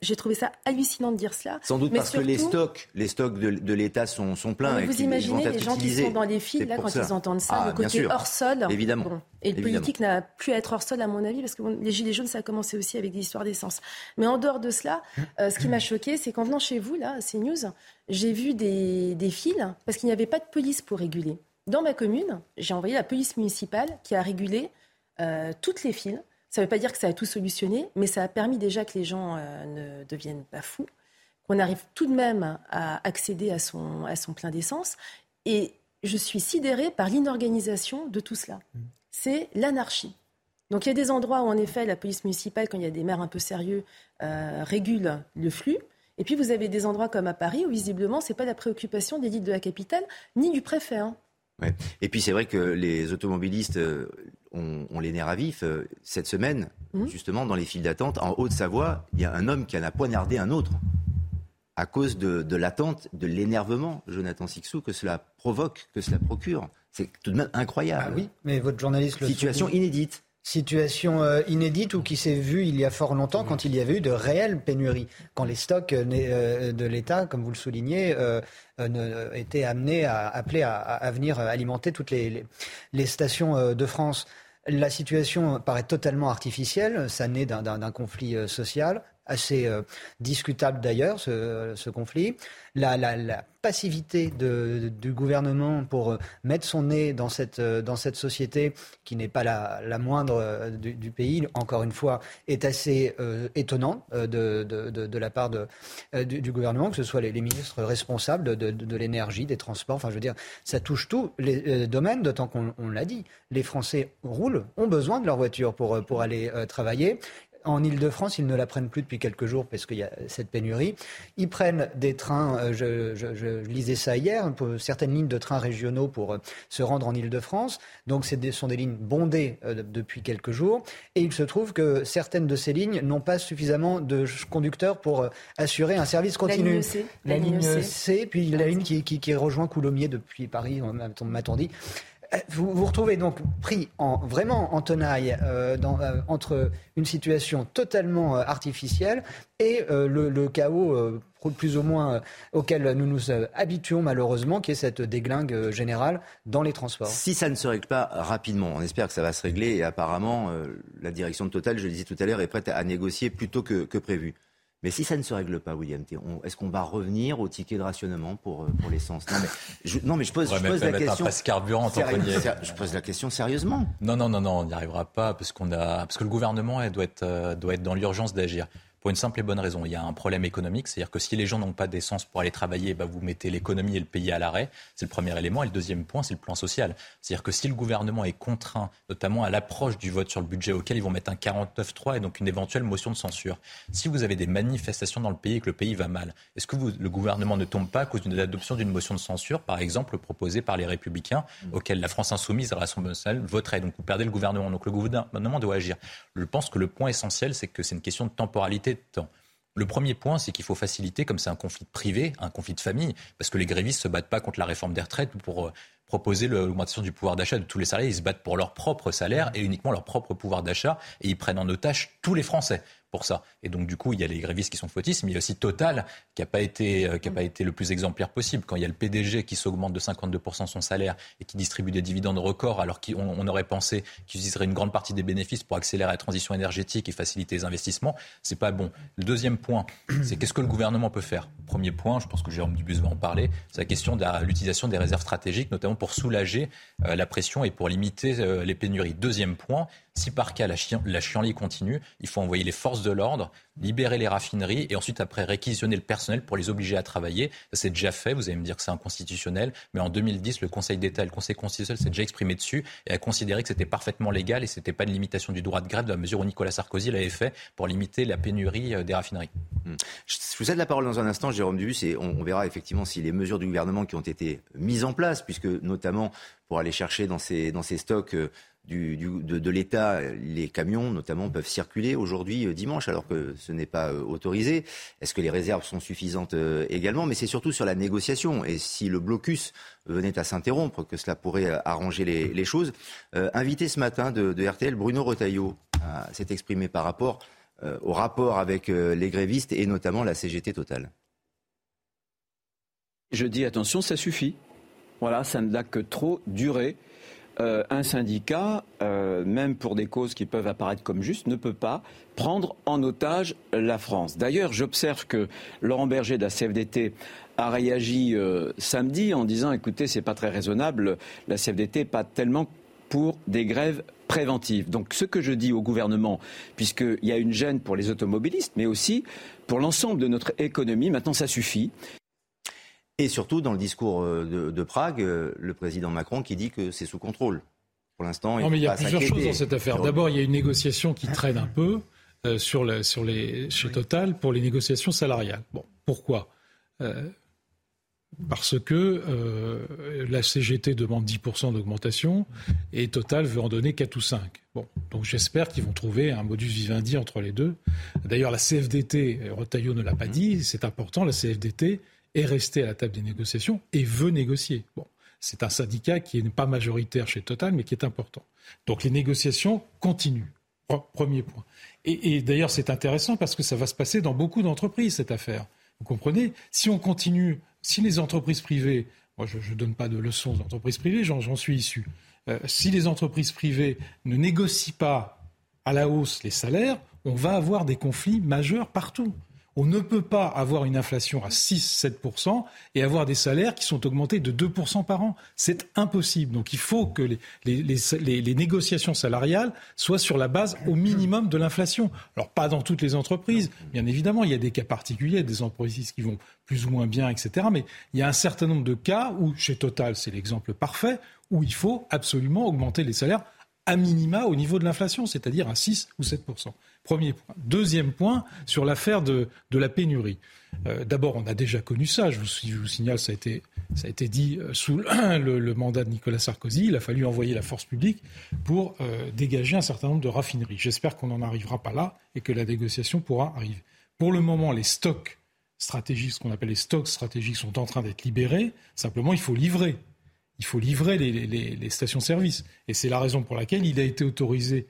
J'ai trouvé ça hallucinant de dire cela. Sans doute parce que les stocks, les stocks de, l'État sont, sont pleins. vous imaginez les gens qui sont dans les files là quand ils entendent ça, ah, le côté hors sol. Évidemment. Et le politique n'a plus à être hors sol à mon avis parce que les gilets jaunes ça a commencé aussi avec des histoires d'essence. Mais en dehors de cela, euh, ce qui m'a choqué, c'est qu'en venant chez vous là, à CNews, j'ai vu des, des files parce qu'il n'y avait pas de police pour réguler. Dans ma commune, j'ai envoyé la police municipale qui a régulé euh, toutes les files. Ça ne veut pas dire que ça a tout solutionné, mais ça a permis déjà que les gens euh, ne deviennent pas fous, qu'on arrive tout de même à accéder à son, à son plein d'essence. Et je suis sidérée par l'inorganisation de tout cela. Mmh. C'est l'anarchie. Donc il y a des endroits où, en effet, la police municipale, quand il y a des maires un peu sérieux, euh, régule le flux. Et puis vous avez des endroits comme à Paris où visiblement ce n'est pas la préoccupation des litres de la capitale ni du préfet. Hein. Et puis c'est vrai que les automobilistes ont, les nerfs à vif. Cette semaine, mmh. justement, dans les files d'attente, en Haute-Savoie, il y a un homme qui en a poignardé un autre à cause de, l'attente, de l'énervement, Jonathan Sixou, que cela provoque, que cela procure. C'est tout de même incroyable. Ah oui, mais votre journaliste le Situation inédite. Situation euh, inédite ou qui s'est vue il y a fort longtemps quand il y avait eu de réelles pénuries, quand les stocks euh, euh, de l'État, comme vous le soulignez, étaient amenés à appeler à, venir alimenter toutes les, les stations de France. La situation paraît totalement artificielle, ça naît d'un conflit social, assez euh, discutable d'ailleurs, ce, conflit. La, passivité du gouvernement pour euh, mettre son nez dans cette, euh, dans cette société, qui n'est pas la, moindre du, pays, encore une fois, est assez étonnante de, de, la part du, gouvernement, que ce soit les, ministres responsables de, l'énergie, des transports. Enfin, je veux dire, ça touche tous les domaines, d'autant qu'on l'a dit. Les Français roulent, ont besoin de leur voiture pour, pour aller travailler. En Ile-de-France, ils ne la prennent plus depuis quelques jours parce qu'il y a cette pénurie. Ils prennent des trains, euh, je, lisais ça hier, pour certaines lignes de trains régionaux pour euh, se rendre en Ile-de-France. Donc ce sont des lignes bondées euh, depuis quelques jours. Et il se trouve que certaines de ces lignes n'ont pas suffisamment de conducteurs pour assurer un service continu. La ligne C. La, ligne C, puis la ligne qui, qui, qui rejoint Coulommiers depuis Paris, on m'a-t-on dit. Euh, vous vous retrouvez donc pris en, vraiment en tenaille euh, euh, entre une situation totalement artificielle et le, chaos plus ou moins auquel nous nous habituons malheureusement, qui est cette déglingue générale dans les transports. Si ça ne se règle pas rapidement, on espère que ça va se régler et apparemment la direction de Total, je le disais tout à l'heure, est prête à, négocier plus tôt que prévu. Mais si ça ne se règle pas, William est-ce qu'on va revenir au ticket de rationnement pour, euh, pour l'essence? Non mais, je, non, mais je pose, je pose la question. carburant Je pose la question sérieusement. Non, non, non, non, on n'y arrivera pas parce qu'on a, parce que le gouvernement doit être, euh, doit être dans l'urgence d'agir. Pour une simple et bonne raison, il y a un problème économique, c'est-à-dire que si les gens n'ont pas d'essence pour aller travailler, bah vous mettez l'économie et le pays à l'arrêt. C'est le premier élément. Et le deuxième point, c'est le plan social. C'est-à-dire que si le gouvernement est contraint, notamment à l'approche du vote sur le budget auquel ils vont mettre un 49-3 et donc une éventuelle motion de censure, si vous avez des manifestations dans le pays et que le pays va mal, est-ce que le gouvernement ne tombe pas à cause de l'adoption d'une motion de censure, par exemple proposée par les Républicains, auquel la France insoumise à l'Assemblée nationale voterait? Donc vous perdez le gouvernement. Donc le gouvernement doit agir. Je pense que le point essentiel, c'est que c'est une question de temporalité Le premier point, c'est qu'il faut faciliter, comme c'est un conflit privé, un conflit de famille, parce que les grévistes se battent pas contre la réforme des retraites pour euh, proposer l'augmentation du pouvoir d'achat de tous les salariés. Ils se battent pour leur propre salaire et uniquement leur propre pouvoir d'achat, et ils prennent en otage tous les Français pour ça. Et donc, du coup, il y a les grévistes qui sont fautistes, mais il y a aussi Total qui n'a pas, été, euh, qui a pas été le plus exemplaire possible. Quand il y a le PDG qui s'augmente de 52% son salaire et qui distribue des dividendes records, alors qu'on aurait pensé qu'il utiliserait une grande partie des bénéfices pour accélérer la transition énergétique et faciliter les investissements, c'est pas bon. Le deuxième point, c'est qu'est-ce que le gouvernement peut faire? Premier point, je pense que Jérôme Dubus va en parler, c'est la question de l'utilisation des réserves stratégiques, notamment pour soulager euh, la pression et pour limiter euh, les pénuries. Deuxième point, si par cas la, chienlit continue, il faut envoyer les forces de l'ordre, libérer les raffineries et ensuite après réquisitionner le personnel pour les obliger à travailler. C'est déjà fait, vous allez me dire que c'est inconstitutionnel, mais en 2010, le Conseil d'État et le Conseil constitutionnel s'est déjà exprimé dessus et a considéré que c'était parfaitement légal et c'était pas une limitation du droit de grève de la mesure où Nicolas Sarkozy l'avait fait pour limiter la pénurie euh, des raffineries. Hmm. Je vous cède la parole dans un instant, Jérôme Dubus, et on, verra effectivement si les mesures du gouvernement qui ont été mises en place, puisque notamment pour aller chercher dans ces, dans ces stocks euh, de, l'État, les camions notamment peuvent circuler aujourd'hui euh, dimanche alors que ce n'est pas euh, autorisé. Est-ce que les réserves sont suffisantes euh, également? Mais c'est surtout sur la négociation. Et si le blocus venait à s'interrompre, que cela pourrait arranger les, choses. invité ce matin de, RTL, Bruno Retailleau s'est exprimé par rapport au rapport avec les grévistes et notamment la CGT Total. Je dis attention, ça suffit. Voilà, ça ne l'a que trop duré. Euh, un syndicat, euh, même pour des causes qui peuvent apparaître comme justes, ne peut pas prendre en otage la France. D'ailleurs, j'observe que Laurent Berger de la CFDT a réagi euh, samedi en disant écoutez, c'est pas très raisonnable, la CFDT pas tellement pour des grèves préventives. Donc ce que je dis au gouvernement, puisqu'il y a une gêne pour les automobilistes, mais aussi pour l'ensemble de notre économie, maintenant ça suffit. Et surtout, dans le discours euh, de, Prague, euh, le président Macron qui dit que c'est sous contrôle. Pour l'instant, il, mais il y a plusieurs choses dans cette affaire. D'abord, il y a une négociation qui traîne un peu euh, sur, sur les, chez Total pour les négociations salariales. Bon, pourquoi? Parce que euh, la CGT demande 10% d'augmentation et Total veut en donner 4 ou 5. Bon, donc j'espère qu'ils vont trouver un modus vivendi entre les deux. D'ailleurs, la CFDT, Retailleau ne l'a pas dit, c'est important, la CFDT est restée à la table des négociations et veut négocier. Bon, c'est un syndicat qui n'est pas majoritaire chez Total, mais qui est important. Donc les négociations continuent. Premier point. Et, et d'ailleurs, c'est intéressant parce que ça va se passer dans beaucoup d'entreprises, cette affaire. Vous comprenez? Si on continue si les entreprises privées, moi je ne donne pas de leçons aux entreprises privées, j'en suis issu, euh, si les entreprises privées ne négocient pas à la hausse les salaires, on va avoir des conflits majeurs partout. On ne peut pas avoir une inflation à 6-7% et avoir des salaires qui sont augmentés de 2% par an. C'est impossible. Donc il faut que les, négociations salariales soient sur la base au minimum de l'inflation. Alors pas dans toutes les entreprises, bien évidemment, il y a des cas particuliers, des entreprises qui vont plus ou moins bien, etc. Mais il y a un certain nombre de cas où, chez Total, c'est l'exemple parfait, où il faut absolument augmenter les salaires à minima au niveau de l'inflation, c'est-à-dire à 6 ou 7 Premier point. Deuxième point, sur l'affaire de, la pénurie. Euh, d'abord, on a déjà connu ça. Je vous, signale, ça a été, ça a été dit euh, sous [CLEARS THROAT] le, mandat de Nicolas Sarkozy. Il a fallu envoyer la force publique pour euh, dégager un certain nombre de raffineries. J'espère qu'on n'en arrivera pas là et que la négociation pourra arriver. Pour le moment, les stocks stratégiques, ce qu'on appelle les stocks stratégiques, sont en train d'être libérés. Simplement, il faut livrer. Il faut livrer les, les stations-service. Et c'est la raison pour laquelle il a été autorisé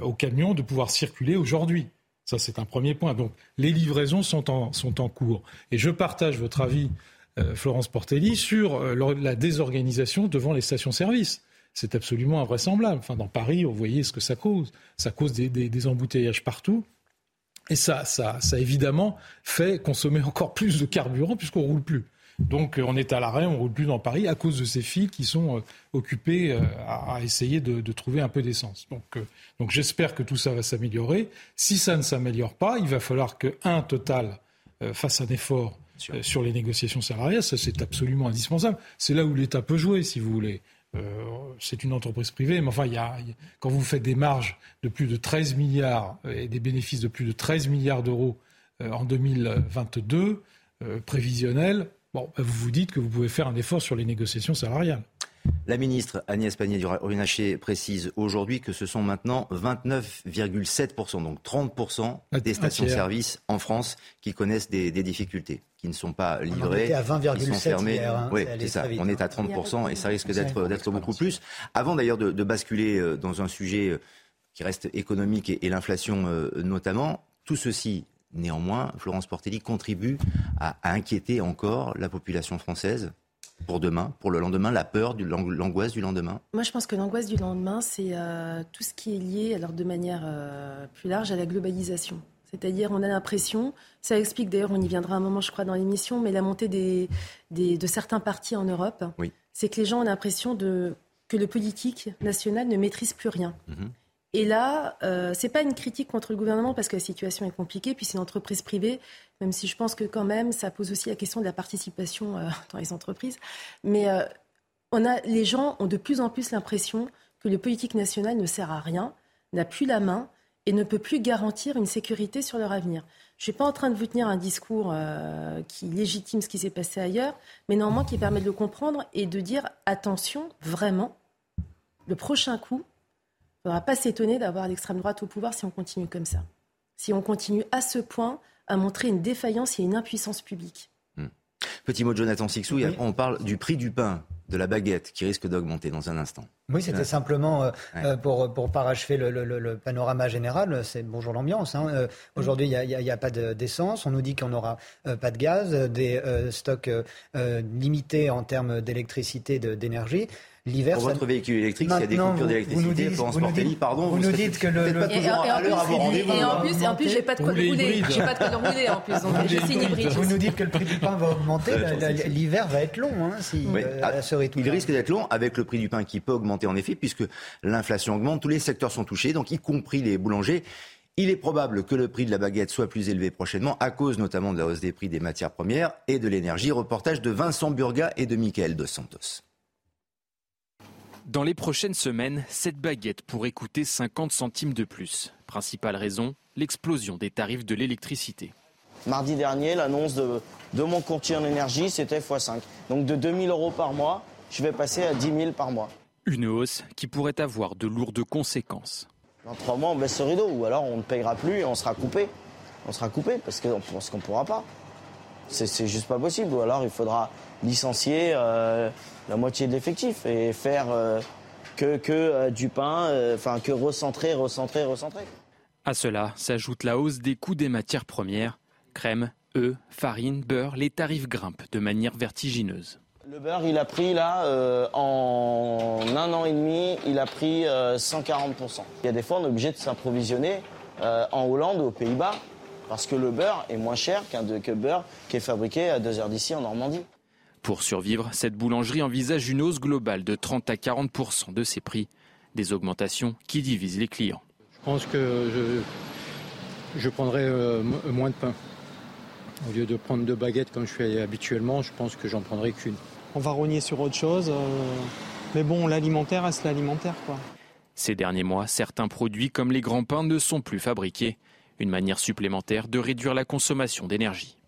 aux camions de pouvoir circuler aujourd'hui. Ça, c'est un premier point. Donc, les livraisons sont en, sont en cours. Et je partage votre avis, euh, Florence Portelli, sur euh, la désorganisation devant les stations-service. C'est absolument invraisemblable. Enfin, dans Paris, vous voyez ce que ça cause. Ça cause des, des, embouteillages partout. Et ça, ça, ça, évidemment, fait consommer encore plus de carburant puisqu'on roule plus. Donc euh, on est à l'arrêt, on ne roule plus dans Paris à cause de ces fils qui sont euh, occupés euh, à, essayer de, trouver un peu d'essence. Donc, j'espère que tout ça va s'améliorer. Si ça ne s'améliore pas, il va falloir que un total fasse un effort sur les négociations salariales. Ça c'est absolument indispensable. C'est là où l'État peut jouer, si vous voulez. c'est une entreprise privée, mais enfin, quand vous faites des marges de plus de 13 milliards et des bénéfices de plus de 13 milliards d'euros en 2022, prévisionnels, Bon, bah, vous vous dites que vous pouvez faire un effort sur les négociations salariales. La ministre Agnès Pannier-Runacher précise aujourd'hui que ce sont maintenant 29,7%, donc 30% des stations-service en France qui connaissent des, difficultés, qui ne sont pas livrées, on à 20,7 qui sont hein, oui, c'est ça. on est à 30% et ça risque d'être beaucoup plus. Avant d'ailleurs de, basculer euh, dans un sujet euh, qui reste économique et l'inflation euh, notamment, tout ceci Néanmoins, Florence Portelli contribue à, inquiéter encore la population française pour demain, pour le lendemain, la peur, l'angoisse du lendemain Moi, je pense que l'angoisse du lendemain, c'est euh, tout ce qui est lié, alors de manière euh, plus large, à la globalisation. C'est-à-dire, on a l'impression, ça explique d'ailleurs, on y viendra un moment, je crois, dans l'émission, mais la montée des, de certains partis en Europe, c'est que les gens ont l'impression que le politique national ne maîtrise plus rien. Mhm. Et là, euh, ce n'est pas une critique contre le gouvernement parce que la situation est compliquée, puis c'est une entreprise privée, même si je pense que quand même, ça pose aussi la question de la participation euh, [LAUGHS] dans les entreprises. Mais euh, on a, les gens ont de plus en plus l'impression que le politique national ne sert à rien, n'a plus la main et ne peut plus garantir une sécurité sur leur avenir. Je ne suis pas en train de vous tenir un discours qui légitime ce qui s'est passé ailleurs, mais néanmoins qui permet de le comprendre et de dire attention, vraiment, le prochain coup, ne faudra pas s'étonner d'avoir l'extrême droite au pouvoir si on continue comme ça. Si on continue à ce point à montrer une défaillance et une impuissance publique. Hmm. Petit mot de Jonathan Sixou, et après on parle du prix du pain, de la baguette, qui risque d'augmenter dans un instant. Oui, c'était simplement euh, euh, pour, pour parachever le, le, panorama général. C'est bonjour l'ambiance. Hein. Euh, aujourd'hui, il n'y a, a, pas d'essence. on nous dit qu'on n'aura pas de gaz, des stocks limités en termes d'électricité, d'énergie. L'hiver, pour votre véhicule électrique, s'il y a des coupures d'électricité, Florence Portelli, pardon, vous, nous dites que le, pas toujours à l'heure à vos rendez-vous. Et en plus, en plus, j'ai pas de quoi rouler, j'ai pas de quoi rouler en plus, donc je suis hybride. Vous nous dites que le prix du pain va augmenter, l'hiver va être long, hein, si euh, à ce rythme. Il risque d'être long avec le prix du pain qui peut augmenter en effet, puisque l'inflation augmente, tous les secteurs sont touchés, donc y compris les boulangers. Il est probable que le prix de la baguette soit plus élevé prochainement, à cause notamment de la hausse des prix des matières premières et de l'énergie. Reportage de Vincent Burga et de Michael Dos Santos. Dans les prochaines semaines, cette baguette pourrait coûter 50 centimes de plus. Principale raison, l'explosion des tarifs de l'électricité. Mardi dernier, l'annonce de, de mon courtier en énergie, c'était x5. Donc de 2000 euros par mois, je vais passer à 10 000 par mois. Une hausse qui pourrait avoir de lourdes conséquences. Dans trois mois, on baisse le rideau, ou alors on ne payera plus et on sera coupé. On sera coupé parce qu'on ne pourra pas. C'est juste pas possible. Ou alors il faudra licencier euh, la moitié de l'effectif et faire euh, que, que euh, du pain, enfin que recentrer, recentrer, recentrer. À cela s'ajoute la hausse des coûts des matières premières, crème, œufs, farine, beurre. Les tarifs grimpent de manière vertigineuse. Le beurre, il a pris là, en un an et demi, il a pris 140%. Il y a des fois, on est obligé de s'approvisionner en Hollande ou aux Pays-Bas parce que le beurre est moins cher qu'un que le beurre qui est fabriqué à deux heures d'ici en Normandie. Pour survivre, cette boulangerie envisage une hausse globale de 30 à 40% de ses prix, des augmentations qui divisent les clients. Je pense que je, je prendrai euh, moins de pain. Au lieu de prendre deux baguettes comme je fais habituellement, je pense que j'en prendrai qu'une. On va rogner sur autre chose. Euh, mais bon, l'alimentaire reste l'alimentaire. Ces derniers mois, certains produits comme les grands pains ne sont plus fabriqués. Une manière supplémentaire de réduire la consommation d'énergie.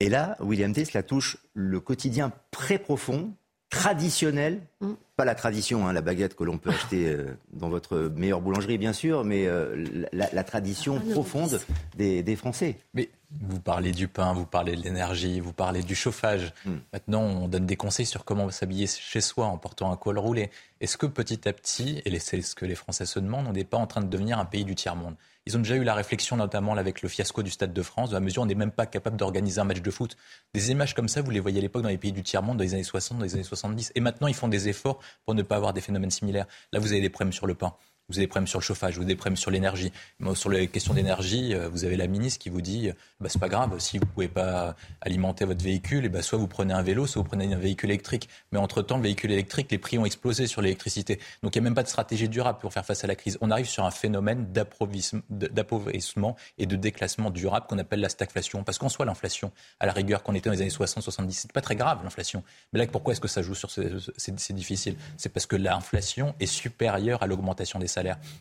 Et là, William T, cela touche le quotidien très profond, traditionnel, mm. pas la tradition, hein, la baguette que l'on peut acheter euh, dans votre meilleure boulangerie, bien sûr, mais euh, la, tradition ah, profonde des, des Français. Mais vous parlez du pain, vous parlez de l'énergie, vous parlez du chauffage. Hmm. Maintenant, on donne des conseils sur comment s'habiller chez soi en portant un col roulé. Est-ce que petit à petit, et c'est ce que les Français se demandent, on n'est pas en train de devenir un pays du tiers-monde? Ils ont déjà eu la réflexion, notamment avec le fiasco du Stade de France, la mesure on n'est même pas capable d'organiser un match de foot. Des images comme ça, vous les voyez à l'époque dans les pays du tiers-monde, dans les années 60, dans les années 70. Et maintenant, ils font des efforts pour ne pas avoir des phénomènes similaires. Là, vous avez des problèmes sur le pain vous avez des problèmes sur le chauffage, vous avez des problèmes sur l'énergie. Sur les questions d'énergie, euh, vous avez la ministre qui vous dit bah, c'est pas grave, si vous pouvez pas alimenter votre véhicule, et eh bah, soit vous prenez un vélo, soit vous prenez un véhicule électrique. Mais entre-temps, le véhicule électrique, les prix ont explosé sur l'électricité. Donc il n'y a même pas de stratégie durable pour faire face à la crise. On arrive sur un phénomène d'appauvrissement et de déclassement durable qu'on appelle la stagflation. Parce qu'en soit l'inflation, à la rigueur, qu'on était dans les années 60-70, c'est pas très grave l'inflation. Mais là, pourquoi est-ce que ça joue sur C'est difficile? C'est parce que l'inflation est supérieure à l'augmentation des salaires.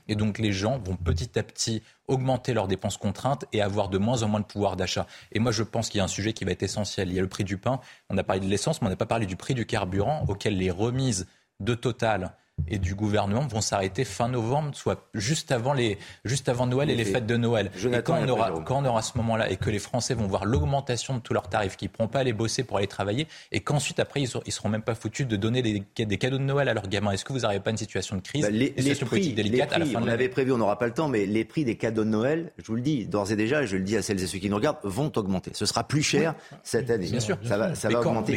Et donc les gens vont petit à petit augmenter leurs dépenses contraintes et avoir de moins en moins de pouvoir d'achat. Et moi, je pense qu'il y a un sujet qui va être essentiel. Il y a le prix du pain. On a parlé de l'essence, mais on n'a pas parlé du prix du carburant auquel les remises de Total et du gouvernement vont s'arrêter fin novembre, soit juste avant, les, juste avant Noël et les fêtes de Noël. et quand on, aura, quand on aura ce moment-là et que les Français vont voir l'augmentation de tous leurs tarifs, qu'ils ne pourront pas aller bosser pour aller travailler, et qu'ensuite, après, ils ne seront même pas foutus de donner des, des, cadeaux de Noël à leurs gamins, est-ce que vous n'arrivez pas une situation de crise, bah, les, situation prix, délicate à la fin On l'avait prévu, on n'aura pas le temps, mais les prix des cadeaux de Noël, je vous le dis d'ores et déjà, et je le dis à celles et ceux qui nous regardent, vont augmenter. Ce sera plus cher cette année. Bien sûr. Ça va, ça va augmenter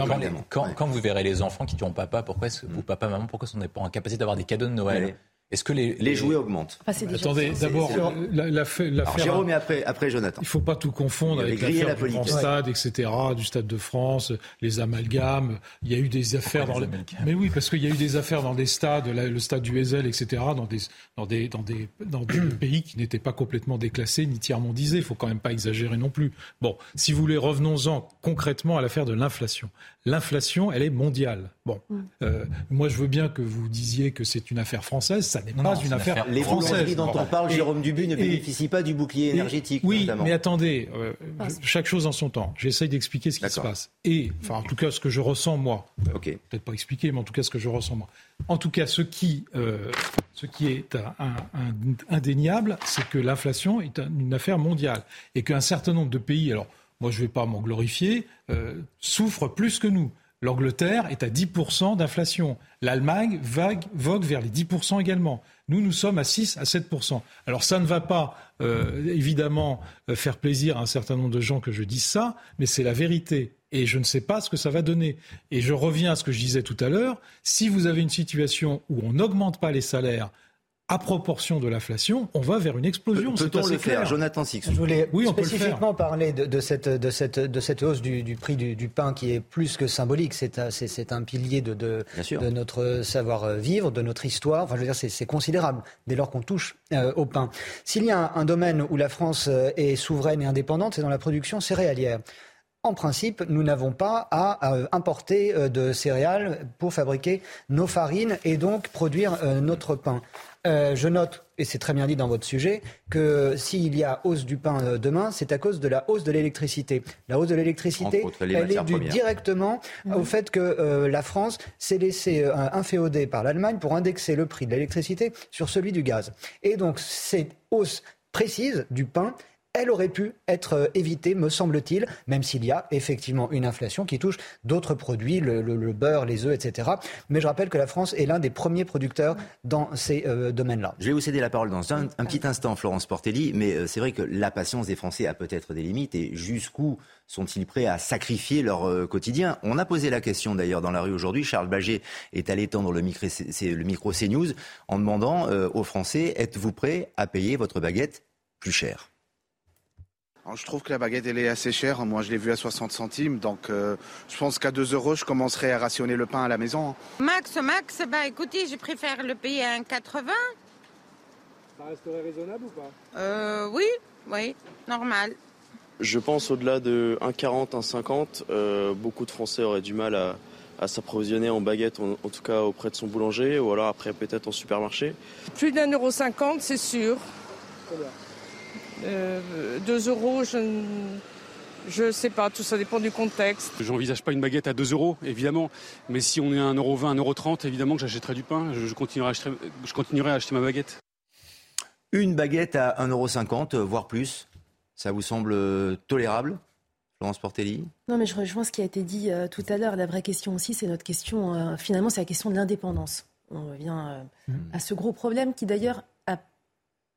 quand, quand, vous verrez les enfants qui diront papa, pourquoi vous, papa, maman, pourquoi on n'est pas en capacité d'avoir des cadeaux de Noël est-ce que les, les, jouets augmentent Attendez, d'abord, l'affaire. Jérôme, et après, après Jonathan. Il ne faut pas tout confondre avec l'affaire du grand stade, etc., du Stade de France, les amalgames. Il y a eu des affaires dans les. Mais oui, parce qu'il y a eu des affaires dans des stades, le stade du Heysel, etc., dans des, dans des, dans des, dans des [COUGHS] pays qui n'étaient pas complètement déclassés ni tiers-mondisés. Il ne faut quand même pas exagérer non plus. Bon, si vous voulez, revenons-en concrètement à l'affaire de l'inflation. L'inflation, elle est mondiale. Bon, mm. euh, moi, je veux bien que vous disiez que c'est une affaire française. Ça n'est pas une affaire, Les française. dont on parle, Jérôme Dubu, ne bénéficient pas du bouclier énergétique. Oui, mais attendez, euh, chaque chose en son temps. J'essaye d'expliquer ce qui se passe. Et, enfin, en tout cas, ce que je ressens moi. Ok. Peut-être pas expliquer, mais en tout cas, ce que je ressens moi. En tout cas, ce qui, euh, ce qui est indéniable, c'est que l'inflation est une affaire mondiale et qu'un certain nombre de pays, alors moi je ne vais pas m'en glorifier, euh, souffrent plus que nous. L'Angleterre est à 10% d'inflation. L'Allemagne vogue vers les 10% également. Nous, nous sommes à 6 à 7%. Alors ça ne va pas, euh, évidemment, euh, faire plaisir à un certain nombre de gens que je dise ça, mais c'est la vérité. Et je ne sais pas ce que ça va donner. Et je reviens à ce que je disais tout à l'heure. Si vous avez une situation où on n'augmente pas les salaires, à proportion de l'inflation, on va vers une explosion. Peut-on le faire, Jonathan Six Je voulais oui, spécifiquement parler de, cette, de, cette, de cette hausse du, prix du, pain qui est plus que symbolique. C'est un, pilier de, de, notre savoir-vivre, de notre histoire. Enfin, je veux dire, c'est considérable dès lors qu'on touche euh, au pain. S'il y a un, domaine où la France euh, est souveraine et indépendante, c'est dans la production céréalière. En principe, nous n'avons pas à importer euh, de céréales pour fabriquer nos farines et donc produire notre pain. Euh, je note et c'est très bien dit dans votre sujet, que s'il y a hausse du pain euh, demain, c'est à cause de la hausse de l'électricité. La hausse de l'électricité, elle est due directement mmh. au fait que euh, la France s'est laissée euh, inféoder par l'Allemagne pour indexer le prix de l'électricité sur celui du gaz. Et donc cette hausse précise du pain elle aurait pu être euh, évitée, me semble-t-il, même s'il y a effectivement une inflation qui touche d'autres produits, le, beurre, les œufs, etc. Mais je rappelle que la France est l'un des premiers producteurs dans ces euh, domaines-là. Je vais vous céder la parole dans un, petit instant, Florence Portelli, mais euh, c'est vrai que la patience des Français a peut-être des limites et jusqu'où sont-ils prêts à sacrifier leur quotidien? On a posé la question d'ailleurs dans la rue aujourd'hui. Charles Baget est allé tendre le micro, le micro CNews en demandant aux Français êtes-vous prêts à payer votre baguette plus cher je trouve que la baguette, elle est assez chère. Moi, je l'ai vue à 60 centimes. Donc, euh, je pense qu'à 2 euros, je commencerai à rationner le pain à la maison. Max, max, bah écoutez, je préfère le payer à 1,80. Ça resterait raisonnable ou pas? Euh, Oui, oui, normal. Je pense au-delà de 1,40, 1,50, euh, beaucoup de Français auraient du mal à, s'approvisionner en baguette, en, tout cas auprès de son boulanger, ou alors après peut-être en supermarché. Plus d'un euro cinquante, c'est sûr. 2 euh, euros, je ne sais pas, tout ça dépend du contexte. Je n'envisage pas une baguette à 2 euros, évidemment. Mais si on est à 1,20€, 1,30€, évidemment que j'achèterai du pain. Je, continuerai à acheter, je continuerai à acheter ma baguette. Une baguette à 1,50€, voire plus, ça vous semble tolérable Florence Portelli? Non, mais je rejoins ce qui a été dit euh, tout à l'heure. La vraie question aussi, c'est notre question, euh, finalement, c'est la question de l'indépendance. On revient mmh. à ce gros problème qui d'ailleurs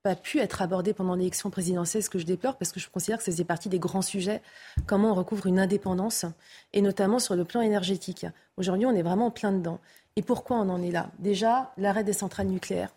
pas pu être abordé pendant l'élection présidentielle, ce que je déplore, parce que je considère que ça faisait partie des grands sujets, comment on recouvre une indépendance, et notamment sur le plan énergétique. Aujourd'hui, on est vraiment en plein dedans. Et pourquoi on en est là? Déjà, l'arrêt des centrales nucléaires,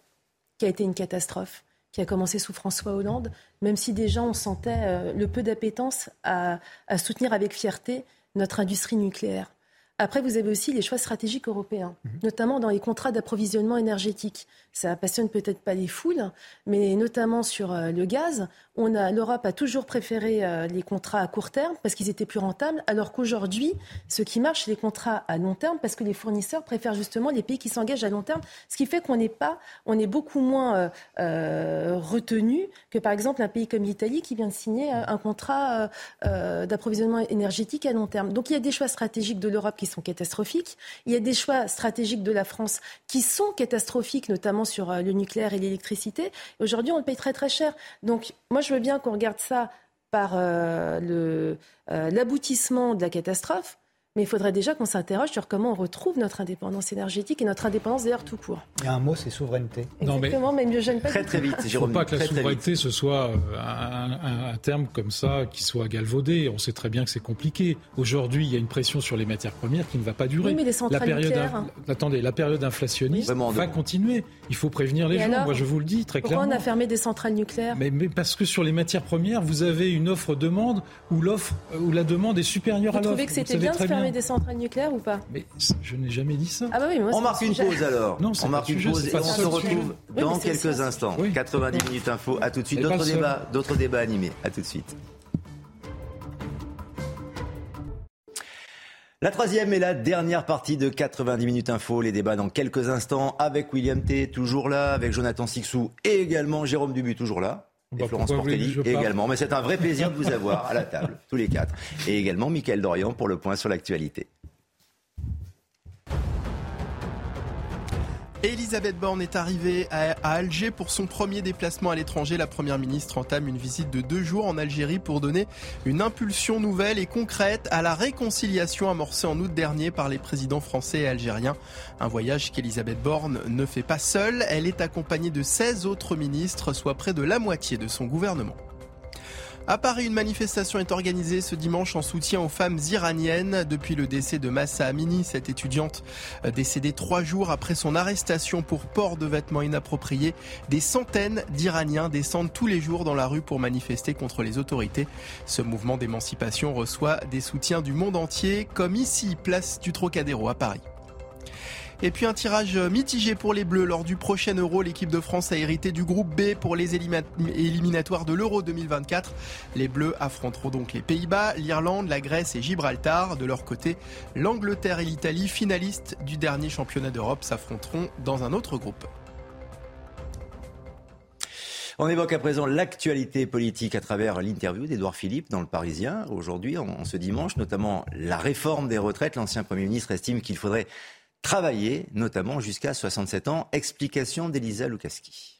qui a été une catastrophe, qui a commencé sous François Hollande, même si déjà on sentait euh, le peu d'appétence à soutenir avec fierté notre industrie nucléaire. Après, vous avez aussi les choix stratégiques européens, mhm. notamment dans les contrats d'approvisionnement énergétique. Ça passionne peut-être pas les foules, mais notamment sur euh, le gaz, on a l'Europe a toujours préféré euh, les contrats à court terme parce qu'ils étaient plus rentables, alors qu'aujourd'hui, ce qui marche, c'est les contrats à long terme parce que les fournisseurs préfèrent justement les pays qui s'engagent à long terme, ce qui fait qu'on n'est pas, on est beaucoup moins euh, retenu que par exemple un pays comme l'Italie qui vient de signer un contrat d'approvisionnement énergétique à long terme. Donc il y a des choix stratégiques de l'Europe qui sont catastrophiques. Il y a des choix stratégiques de la France qui sont catastrophiques, notamment sur euh, le nucléaire et l'électricité. Aujourd'hui, on le paye très très cher. Donc, moi, je veux bien qu'on regarde ça par euh, euh, l'aboutissement de la catastrophe. Mais il faudrait déjà qu'on s'interroge sur comment on retrouve notre indépendance énergétique et notre indépendance d'ailleurs tout court. Il y a un mot, c'est souveraineté. Exactement, mais, mieux gêne pas. Très très vite, Il ne faut pas que la souveraineté ce soit euh, un, terme comme ça qui soit galvaudé. On sait très bien que c'est compliqué. Aujourd'hui, il y a une pression sur les matières premières qui ne va pas durer. Oui, mais les centrales la période, nucléaires... attendez, la période inflationniste va continuer. Il faut prévenir les gens. Moi, je vous le dis très clairement. Pourquoi on a fermé des centrales nucléaires mais, mais, parce que sur les matières premières, vous avez une offre-demande où l'offre, où la demande est supérieure à l'offre. Vous trouvez que c'était bien de fermer des centrales nucléaires ou pas Mais je n'ai jamais dit ça. Ah bah on marque une pause alors. Non, on marque une pause et on se retrouve dans quelques instants. 90 minutes info. À tout de suite. D'autres débats, d'autres débats animés. À tout de suite. La troisième et la dernière partie de 90 minutes info, les débats dans quelques instants avec William T, toujours là, avec Jonathan Sixou et également Jérôme Dubu, toujours là. Et bah, Florence Portelli également. Mais c'est un vrai plaisir de vous avoir à la table, [LAUGHS] tous les quatre. Et également Mickaël Dorian pour le point sur l'actualité. Elisabeth Borne est arrivée à, Alger pour son premier déplacement à l'étranger. La Première ministre entame une visite de deux jours en Algérie pour donner une impulsion nouvelle et concrète à la réconciliation amorcée en août dernier par les présidents français et algériens. Un voyage qu'Elisabeth Borne ne fait pas seule. Elle est accompagnée de 16 autres ministres, soit près de la moitié de son gouvernement. À Paris, une manifestation est organisée ce dimanche en soutien aux femmes iraniennes depuis le décès de Massa Amini, cette étudiante décédée trois jours après son arrestation pour port de vêtements inappropriés. Des centaines d'Iraniens descendent tous les jours dans la rue pour manifester contre les autorités. Ce mouvement d'émancipation reçoit des soutiens du monde entier, comme ici, place du Trocadéro à Paris. Et puis un tirage mitigé pour les Bleus. Lors du prochain Euro, l'équipe de France a hérité du groupe B pour les éliminatoires de l'Euro 2024. Les Bleus affronteront donc les Pays-Bas, l'Irlande, la Grèce et Gibraltar. De leur côté, l'Angleterre et l'Italie, finalistes du dernier championnat d'Europe, s'affronteront dans un autre groupe. On évoque à présent l'actualité politique à travers l'interview d'Edouard Philippe dans le Parisien aujourd'hui, en, ce dimanche, notamment la réforme des retraites. L'ancien Premier ministre estime qu'il faudrait travailler, notamment jusqu'à 67 ans. Explication d'Elisa Lukaski.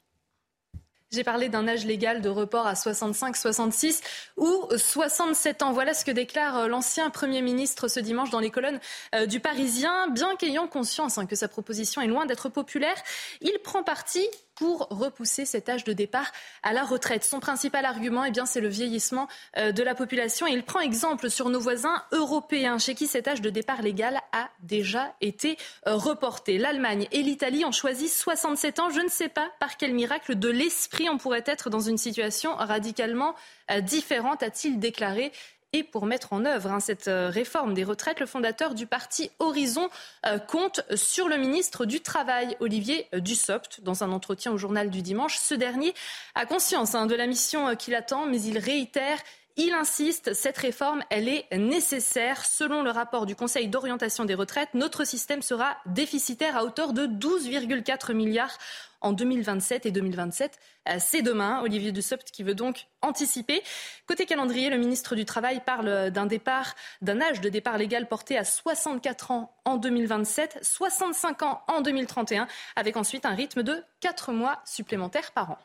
J'ai parlé d'un âge légal de report à 65, 66 ou 67 ans. Voilà ce que déclare euh, l'ancien Premier ministre ce dimanche dans les colonnes euh, du Parisien. Bien qu'ayant conscience hein, que sa proposition est loin d'être populaire, il prend parti pour repousser cet âge de départ à la retraite. Son principal argument, eh bien, c'est le vieillissement euh, de la population. Il prend exemple sur nos voisins européens, chez qui cet âge de départ légal a déjà été reporté. L'Allemagne et l'Italie ont choisi 67 ans. Je ne sais pas par quel miracle de l'esprit on pourrait être dans une situation radicalement euh, différente, a-t-il déclaré. Et pour mettre en œuvre hein, cette euh, réforme des retraites, le fondateur du parti Horizon euh, compte sur le ministre du Travail, Olivier Dussopt. Dans un entretien au journal du dimanche, ce dernier a conscience hein, de la mission qu'il attend, mais il réitère il insiste, cette réforme, elle est nécessaire. Selon le rapport du Conseil d'orientation des retraites, notre système sera déficitaire à hauteur de 12,4 milliards en 2027 et 2027. Euh, c'est demain. Olivier Dussopt qui veut donc anticiper. Côté calendrier, le ministre du Travail parle d'un départ, d'un âge de départ légal porté à 64 ans en 2027, 65 ans en 2031, avec ensuite un rythme de 4 mois supplémentaires par an.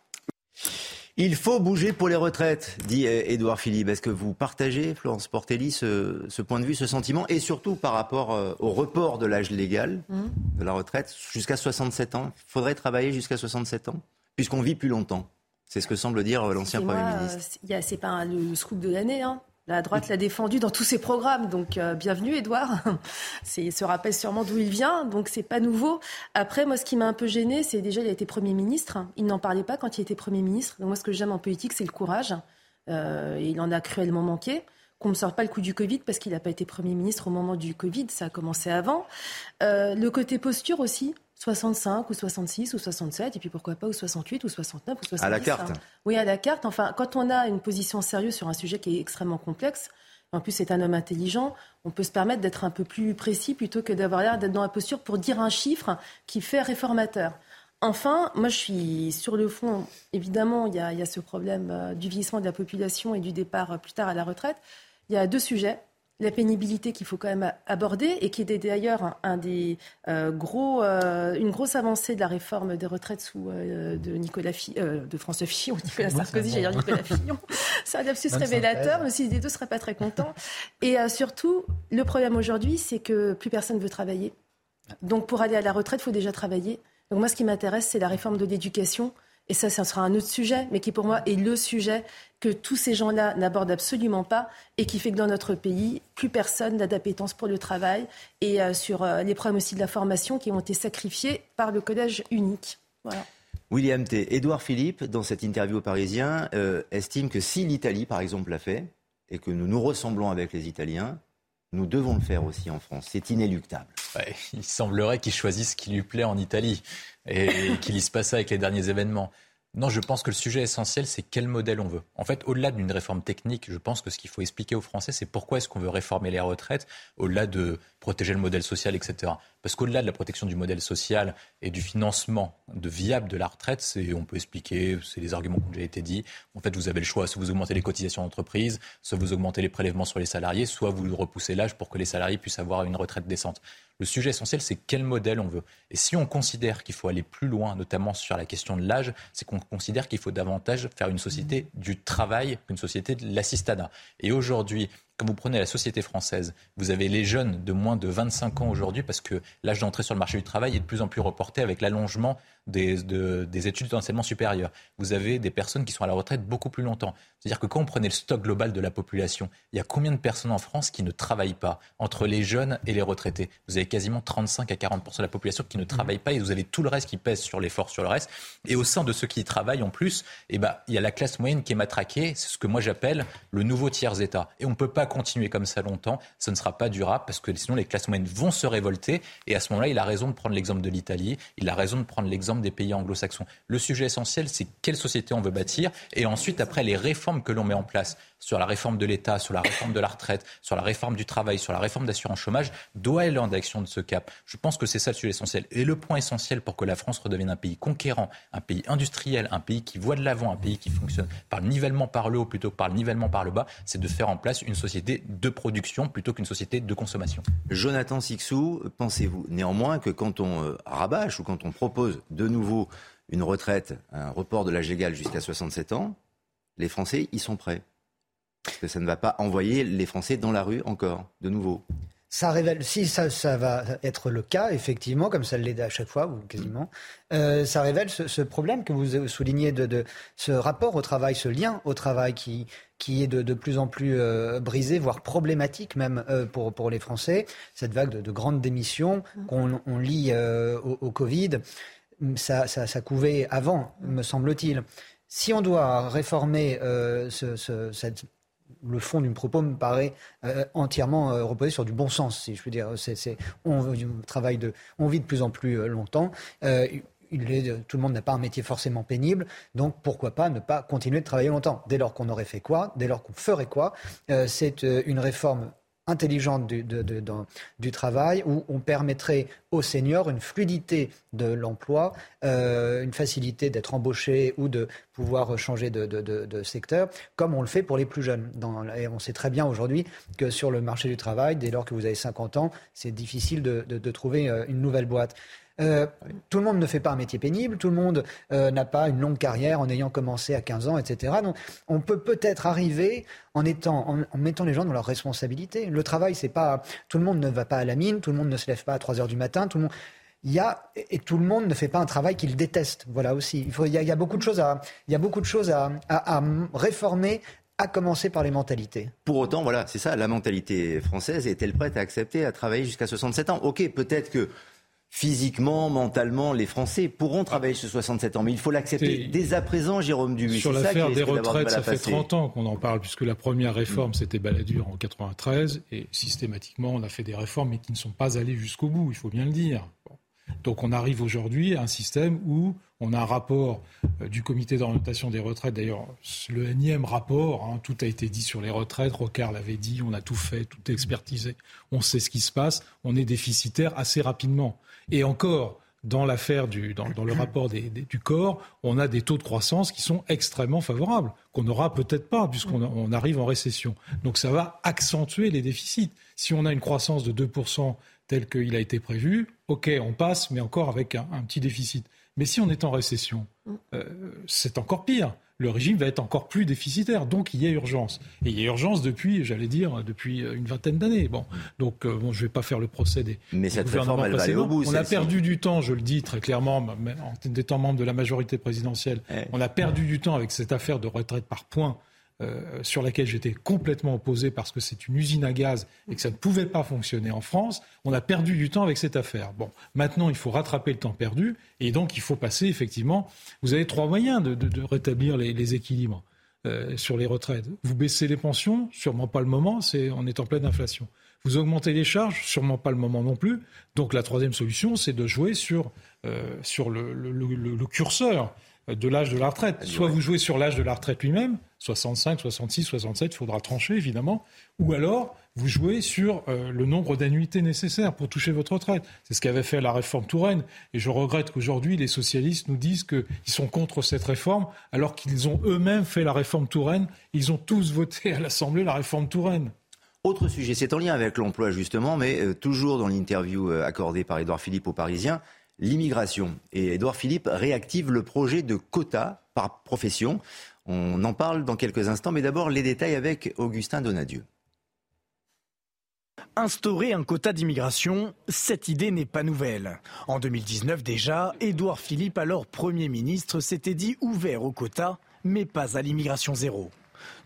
Il faut bouger pour les retraites, dit Édouard Philippe. Est-ce que vous partagez, Florence Portelli, ce, point de vue, ce sentiment, et surtout par rapport euh, au report de l'âge légal mmh. de la retraite jusqu'à 67 ans? Il faudrait travailler jusqu'à 67 ans, puisqu'on vit plus longtemps. C'est ce que semble dire euh, l'ancien Premier ministre. Euh, c'est pas le scoop de l'année. Hein. La droite l'a défendu dans tous ses programmes, donc euh, bienvenue Edouard. [LAUGHS] Il se rappelle sûrement d'où il vient, donc c'est pas nouveau. Après, moi, ce qui m'a un peu gêné, c'est déjà il a été Premier ministre. Il n'en parlait pas quand il était Premier ministre. Donc moi, ce que j'aime en politique, c'est le courage. Euh, il en a cruellement manqué qu'on ne sorte pas le coup du Covid parce qu'il n'a pas été Premier ministre au moment du Covid, ça a commencé avant. Euh, le côté posture aussi, 65 ou 66 ou 67, et puis pourquoi pas ou 68 ou 69 ou 70. À la carte. Hein. Oui, à la carte. Enfin, quand on a une position sérieuse sur un sujet qui est extrêmement complexe, en plus c'est un homme intelligent, on peut se permettre d'être un peu plus précis plutôt que d'avoir l'air d'être dans la posture pour dire un chiffre qui fait réformateur. Enfin, moi je suis sur le fond, évidemment, il y a, ce problème euh, du vieillissement de la population et du départ euh, plus tard à la retraite. Il y a deux sujets la pénibilité qu'il faut quand même aborder et qui était d'ailleurs un, des euh, gros, euh, une grosse avancée de la réforme des retraites sous euh, de Nicolas de François Fillon, [LAUGHS] Nicolas Sarkozy, j'allais dire Nicolas Fillon. [LAUGHS] C'est un lapsus révélateur, mais si les deux ne seraient pas très contents. Et surtout, le problème aujourd'hui, c'est que plus personne ne veut travailler. Donc pour aller à la retraite, il faut déjà travailler. Donc moi, ce qui m'intéresse, c'est la réforme de l'éducation et ça, ça sera un autre sujet, mais qui pour moi est le sujet que tous ces gens-là n'abordent absolument pas et qui fait que dans notre pays, plus personne n'a d'appétence pour le travail et euh, sur euh, les problèmes aussi de la formation qui ont été sacrifiés par le collège unique. Voilà. William T. Édouard Philippe, dans cette interview au Parisien, euh, estime que si l'Italie, par exemple, l'a fait, et que nous nous ressemblons avec les Italiens, nous devons le faire aussi en France. C'est inéluctable. il semblerait qu'il choisisse ce qui lui plaît en Italie et qu'il lise pas ça avec les derniers événements. Non, je pense que le sujet essentiel, c'est quel modèle on veut. En fait, au-delà d'une réforme technique, je pense que ce qu'il faut expliquer aux Français, c'est pourquoi est-ce qu'on veut réformer les retraites, au-delà de protéger le modèle social, etc. Parce qu'au-delà de la protection du modèle social et du financement de viable de la retraite, c'est, on peut expliquer, c'est les arguments qui ont déjà été dit. En fait, vous avez le choix, soit vous augmentez les cotisations d'entreprise, soit vous augmentez les prélèvements sur les salariés, soit vous repoussez l'âge pour que les salariés puissent avoir une retraite décente. Le sujet essentiel, c'est quel modèle on veut. Et si on considère qu'il faut aller plus loin, notamment sur la question de l'âge, c'est qu'on considère qu'il faut davantage faire une société du travail qu'une société de l'assistanat. Et aujourd'hui, vous prenez la société française, vous avez les jeunes de moins de 25 ans aujourd'hui parce que l'âge d'entrée sur le marché du travail est de plus en plus reporté avec l'allongement des, des études d'enseignement supérieur. Vous avez des personnes qui sont à la retraite beaucoup plus longtemps. C'est-à-dire que quand on prenait le stock global de la population, il y a combien de personnes en France qui ne travaillent pas entre les jeunes et les retraités Vous avez quasiment 35 à 40 de la population qui ne travaille pas et vous avez tout le reste qui pèse sur l'effort sur le reste. Et au sein de ceux qui travaillent en plus, eh ben, il y a la classe moyenne qui est matraquée. C'est ce que moi j'appelle le nouveau tiers-État. Et on ne peut pas continuer comme ça longtemps, ce ne sera pas durable parce que sinon les classes moyennes vont se révolter. Et à ce moment-là, il a raison de prendre l'exemple de l'Italie, il a raison de prendre l'exemple des pays anglo-saxons. Le sujet essentiel, c'est quelle société on veut bâtir et ensuite, après, les réformes que l'on met en place sur la réforme de l'État, sur la réforme de la retraite, sur la réforme du travail, sur la réforme d'assurance chômage, doit aller en direction de ce cap. Je pense que c'est ça le sujet essentiel. Et le point essentiel pour que la France redevienne un pays conquérant, un pays industriel, un pays qui voit de l'avant, un pays qui fonctionne par le nivellement par le haut plutôt que par le nivellement par le bas, c'est de faire en place une société de production plutôt qu'une société de consommation. Jonathan Sixou, pensez-vous néanmoins que quand on euh, rabâche ou quand on propose de nouveau une retraite, un report de l'âge légal jusqu'à 67 ans, les Français y sont prêts que ça ne va pas envoyer les Français dans la rue encore, de nouveau. Ça révèle, si ça, va être le cas, effectivement, comme ça l'est à chaque fois, ou quasiment, euh, ça révèle ce, problème que vous soulignez de, ce rapport au travail, ce lien au travail qui, qui est de, plus en plus euh, brisé, voire problématique même euh, pour, pour les Français. Cette vague de, grandes démissions qu'on on lit au, Covid, ça, ça, ça couvait avant, me semble-t-il. Si on doit réformer cette le fond d'une propos me paraît euh, entièrement euh, reposé sur du bon sens, si je veux dire. On, travaille de, on vit de plus en plus euh, longtemps. Il est, tout le monde n'a pas un métier forcément pénible, donc pourquoi pas ne pas continuer de travailler longtemps? Dès lors qu'on aurait fait quoi? Dès lors qu'on ferait quoi? C'est une réforme intelligente du, du, travail où on permettrait aux seniors une fluidité de l'emploi, euh, une facilité d'être embauché ou de pouvoir changer de, secteur, comme on le fait pour les plus jeunes. Et on sait très bien aujourd'hui que sur le marché du travail, dès lors que vous avez 50 ans, c'est difficile de, trouver euh, une nouvelle boîte. Euh, tout le monde ne fait pas un métier pénible, tout le monde euh, n'a pas une longue carrière en ayant commencé à 15 ans, etc. Donc, on peut peut-être arriver en, mettant les gens dans leurs responsabilités. Le travail, c'est pas. Tout le monde ne va pas à la mine, tout le monde ne se lève pas à 3 heures du matin, tout le monde. Il y a, et tout le monde ne fait pas un travail qu'il déteste. Voilà aussi. Il, y a, beaucoup de choses à, il y a beaucoup de choses à réformer à commencer par les mentalités. Pour autant, voilà, c'est ça, la mentalité française est-elle prête à accepter à travailler jusqu'à 67 ans? Ok, peut-être que physiquement, mentalement, les Français pourront travailler ce 67 ans. Mais il faut l'accepter dès à présent, Jérôme Dubuis. Sur l'affaire des retraites, ça fait 30 ans qu'on en parle, puisque la première réforme, c'était Balladur en 93, et systématiquement, on a fait des réformes, mais qui ne sont pas allées jusqu'au bout, il faut bien le dire. Donc on arrive aujourd'hui à un système où on a un rapport euh, du comité d'orientation des retraites, d'ailleurs le énième rapport, hein, tout a été dit sur les retraites, Rocard l'avait dit, on a tout fait, tout expertisé, on sait ce qui se passe, on est déficitaire assez rapidement. Et encore, dans l'affaire du, dans, le rapport du corps, on a des taux de croissance qui sont extrêmement favorables, qu'on n'aura peut-être pas puisqu'on arrive en récession. Donc ça va accentuer les déficits. Si on a une croissance de 2% tel qu'il a été prévu, ok, on passe, mais encore avec un, petit déficit. Mais si on est en récession, euh, c'est encore pire le régime va être encore plus déficitaire. Donc il y a urgence. Et il y a urgence depuis, j'allais dire, depuis une vingtaine d'années. Bon, donc euh, bon, je ne vais pas faire le procès des. Mais cette réforme, elle va aller au bout. On a perdu du temps, je le dis très clairement, en étant membre de la majorité présidentielle. On a perdu du temps avec cette affaire de retraite par points euh, sur laquelle j'étais complètement opposé parce que c'est une usine à gaz et que ça ne pouvait pas fonctionner en France, on a perdu du temps avec cette affaire. Bon, maintenant, il faut rattraper le temps perdu et donc il faut passer, effectivement, vous avez trois moyens de, rétablir les, équilibres euh, sur les retraites. Vous baissez les pensions, sûrement pas le moment, on est en pleine inflation. Vous augmentez les charges, sûrement pas le moment non plus. Donc la troisième solution, c'est de jouer sur, euh, sur le curseur de l'âge de la retraite. Soit vous jouez sur l'âge de la retraite lui-même, 65, 66, 67, il faudra trancher évidemment, ou alors vous jouez sur euh, le nombre d'annuités nécessaires pour toucher votre retraite. C'est ce qu'avait fait la réforme Touraine. Et je regrette qu'aujourd'hui, les socialistes nous disent qu'ils sont contre cette réforme, alors qu'ils ont eux-mêmes fait la réforme Touraine. Ils ont tous voté à l'Assemblée la réforme Touraine. Autre sujet, c'est en lien avec l'emploi justement, mais euh, toujours dans l'interview euh, accordée par Édouard Philippe aux Parisiens, l'immigration. Et Édouard Philippe réactive le projet de quota par profession. On en parle dans quelques instants, mais d'abord les détails avec Augustin Donadieu. Instaurer un quota d'immigration, cette idée n'est pas nouvelle. En 2019 déjà, Édouard Philippe, alors Premier ministre, s'était dit ouvert au quota, mais pas à l'immigration zéro.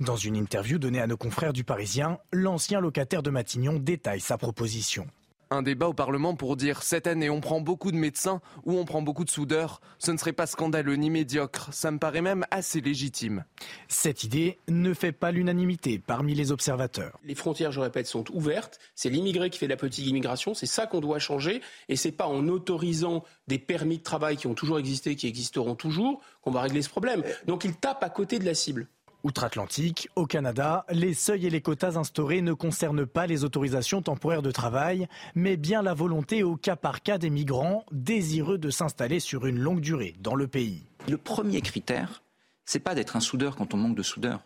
Dans une interview donnée à nos confrères du Parisien, l'ancien locataire de Matignon détaille sa proposition. Un débat au Parlement pour dire cette année on prend beaucoup de médecins ou on prend beaucoup de soudeurs. Ce ne serait pas scandaleux ni médiocre, ça me paraît même assez légitime. Cette idée ne fait pas l'unanimité parmi les observateurs. Les frontières, je répète, sont ouvertes. C'est l'immigré qui fait la politique d'immigration. C'est ça qu'on doit changer. Et c'est pas en autorisant des permis de travail qui ont toujours existé, qui existeront toujours, qu'on va régler ce problème. Donc il tape à côté de la cible. Outre-Atlantique, au Canada, les seuils et les quotas instaurés ne concernent pas les autorisations temporaires de travail, mais bien la volonté au cas par cas des migrants désireux de s'installer sur une longue durée dans le pays. Le premier critère, c'est pas d'être un soudeur quand on manque de soudeurs,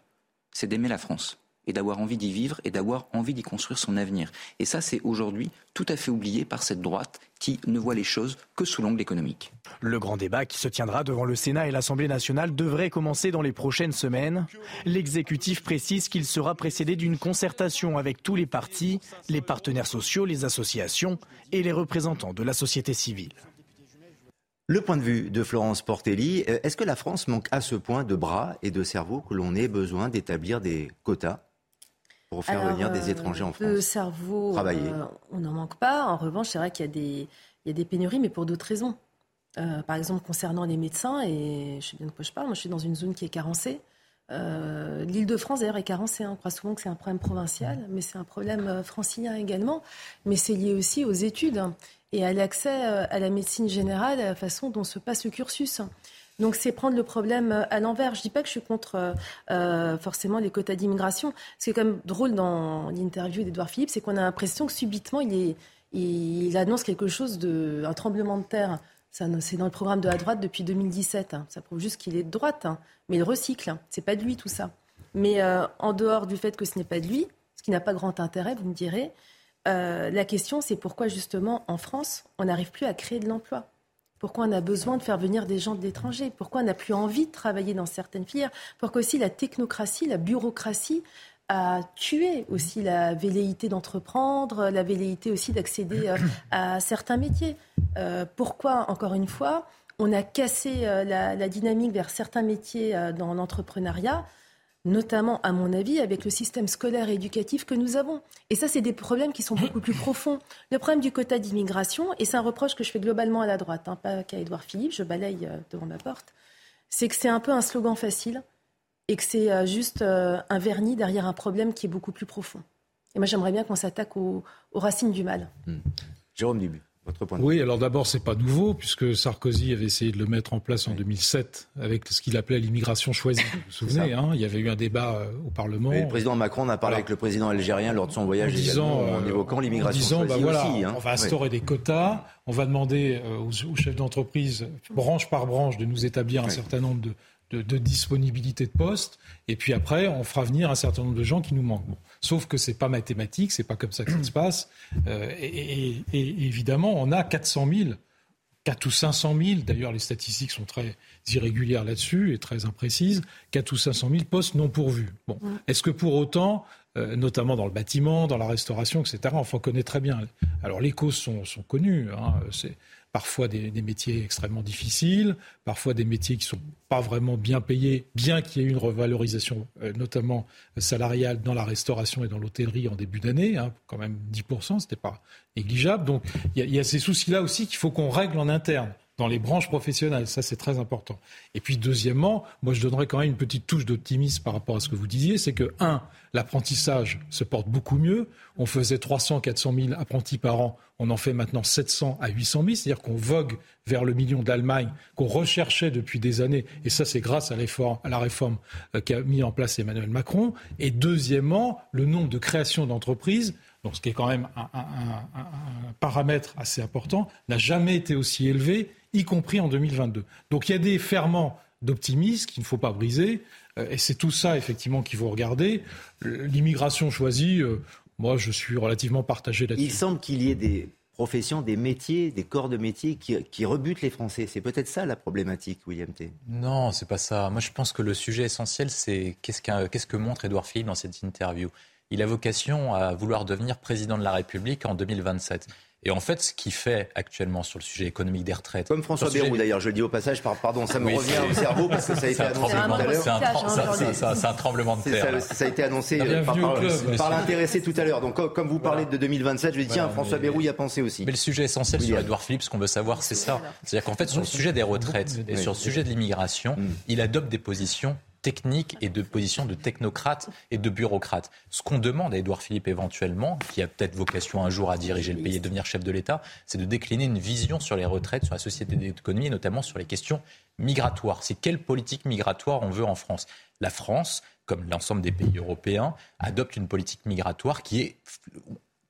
c'est d'aimer la France et d'avoir envie d'y vivre et d'avoir envie d'y construire son avenir. Et ça, c'est aujourd'hui tout à fait oublié par cette droite qui ne voit les choses que sous l'angle économique. Le grand débat qui se tiendra devant le Sénat et l'Assemblée nationale devrait commencer dans les prochaines semaines. L'exécutif précise qu'il sera précédé d'une concertation avec tous les partis, les partenaires sociaux, les associations et les représentants de la société civile. Le point de vue de Florence Portelli, euh, est-ce que la France manque à ce point de bras et de cerveau que l'on ait besoin d'établir des quotas? Pour faire venir des étrangers en France Le cerveau, euh, on n'en manque pas. En revanche, c'est vrai qu'il y, a des, il y a des pénuries, mais pour d'autres raisons. Euh, par exemple, concernant les médecins, et je sais bien de quoi je parle, moi je suis dans une zone qui est carencée. Euh, L'île de France, d'ailleurs, est carencée. Hein. On croit souvent que c'est un problème provincial, mais c'est un problème francilien également. Mais c'est lié aussi aux études et à l'accès à la médecine générale, à la façon dont se passe le cursus. Donc c'est prendre le problème euh, à l'envers. Je ne dis pas que je suis contre euh, euh, forcément les quotas d'immigration. Ce qui est quand même drôle dans l'interview d'Edouard Philippe, c'est qu'on a l'impression que subitement il, annonce quelque chose de un tremblement de terre. C'est dans le programme de la droite depuis 2017. Hein. Ça prouve juste qu'il est de droite, hein. mais il recycle. C'est pas de lui tout ça. Mais en dehors du fait que ce n'est pas de lui, ce qui n'a pas grand intérêt, vous me direz, la question c'est pourquoi justement en France on n'arrive plus à créer de l'emploi? Pourquoi on a besoin de faire venir des gens de l'étranger? Pourquoi on n'a plus envie de travailler dans certaines filières? Pourquoi aussi la technocratie, la bureaucratie a tué aussi la velléité d'entreprendre, la velléité aussi d'accéder euh, [COUGHS] à certains métiers? Euh, pourquoi, encore une fois, on a cassé euh, la, dynamique vers certains métiers dans l'entrepreneuriat? Notamment, à mon avis, avec le système scolaire et éducatif que nous avons. Et ça, c'est des problèmes qui sont beaucoup plus profonds. Le problème du quota d'immigration, et c'est un reproche que je fais globalement à la droite, hein, pas qu'à Édouard Philippe, je balaye euh, devant ma porte, c'est que c'est un peu un slogan facile et que c'est euh, juste euh, un vernis derrière un problème qui est beaucoup plus profond. Et moi, j'aimerais bien qu'on s'attaque aux, racines du mal. Hmm. Jérôme Oui, alors d'abord, c'est pas nouveau, puisque Sarkozy avait essayé de le mettre en place en 2007 avec ce qu'il appelait l'immigration choisie. Vous vous souvenez, hein, il y avait eu un débat euh, au Parlement. le président Macron a parlé avec le président algérien lors de son voyage en, disant, en euh, évoquant l'immigration choisie bah aussi. Hein. On va instaurer des quotas, on va demander euh, aux, chefs d'entreprise, branche par branche, de nous établir un certain nombre de, de, disponibilité de postes. Et puis après, on fera venir un certain nombre de gens qui nous manquent. Sauf que c'est pas mathématique, c'est pas comme ça que ça se passe. Euh, et, évidemment, on a 400 000, 4 ou 500 000, d'ailleurs les statistiques sont très irrégulières là-dessus et très imprécises, 4 ou 500 000 postes non pourvus. Bon, est-ce que pour autant, euh, notamment dans le bâtiment, dans la restauration, etc., enfin, on connaît très bien. Alors les causes sont, sont connues. Hein, c'est parfois des, métiers extrêmement difficiles, parfois des métiers qui ne sont pas vraiment bien payés, bien qu'il y ait une revalorisation, euh, notamment salariale, dans la restauration et dans l'hôtellerie en début d'année, hein, quand même 10%, ce n'était pas négligeable. Donc il y, a ces soucis-là aussi qu'il faut qu'on règle en interne dans les branches professionnelles. Ça, c'est très important. Et puis, deuxièmement, moi, je donnerais quand même une petite touche d'optimisme par rapport à ce que vous disiez. C'est que, un, l'apprentissage se porte beaucoup mieux. On faisait 300, 400 000 apprentis par an. On en fait maintenant 700 à 800 000. C'est-à-dire qu'on vogue vers le million d'Allemagne qu'on recherchait depuis des années. Et ça, c'est grâce à, à la réforme euh, qu'a mis en place Emmanuel Macron. Et deuxièmement, le nombre de créations d'entreprises donc ce qui est quand même un, un paramètre assez important, n'a jamais été aussi élevé y compris en 2022. Donc il y a des ferments d'optimisme qu'il ne faut pas briser, euh, et c'est tout ça effectivement qu'il faut regarder. L'immigration choisie, euh, moi je suis relativement partagé là-dessus. Il semble qu'il y ait des professions, des métiers, des corps de métiers qui, rebutent les Français. C'est peut-être ça la problématique, William T. Non, c'est pas ça. Moi je pense que le sujet essentiel, c'est qu'est-ce, qu'est-ce que montre Édouard Philippe dans cette interview? Il a vocation à vouloir devenir président de la République en 2027. Et en fait, ce qu'il fait actuellement sur le sujet économique des retraites. Comme François Bayrou d'ailleurs, je le dis au passage, pardon, ça me Oui, revient au cerveau parce que ça a été annoncé tout à l'heure. c'est un trem- ça- ça- ça- c'est un tremblement de C'est terre. Ça, ça a été annoncé euh, par, l'intéressé tout à l'heure. Donc, comme- vous parlez de 2027, je vais dire, tiens, Voilà, François mais- Bayrou y a pensé aussi. Mais le sujet essentiel sur. Edouard Philippe, ce qu'on veut savoir, c'est ça. C'est-à-dire qu'en fait, sur le sujet des retraites et sur le sujet de l'immigration, Mm. il adopte des positions techniques et de positions de technocrates et de bureaucrates. Ce qu'on demande à Édouard Philippe éventuellement, qui a peut-être vocation un jour à diriger le pays et devenir chef de l'État, c'est de décliner une vision sur les retraites, sur la société d'économie et notamment sur les questions migratoires. C'est quelle politique migratoire on veut en France? La France, comme l'ensemble des pays européens, adopte une politique migratoire qui est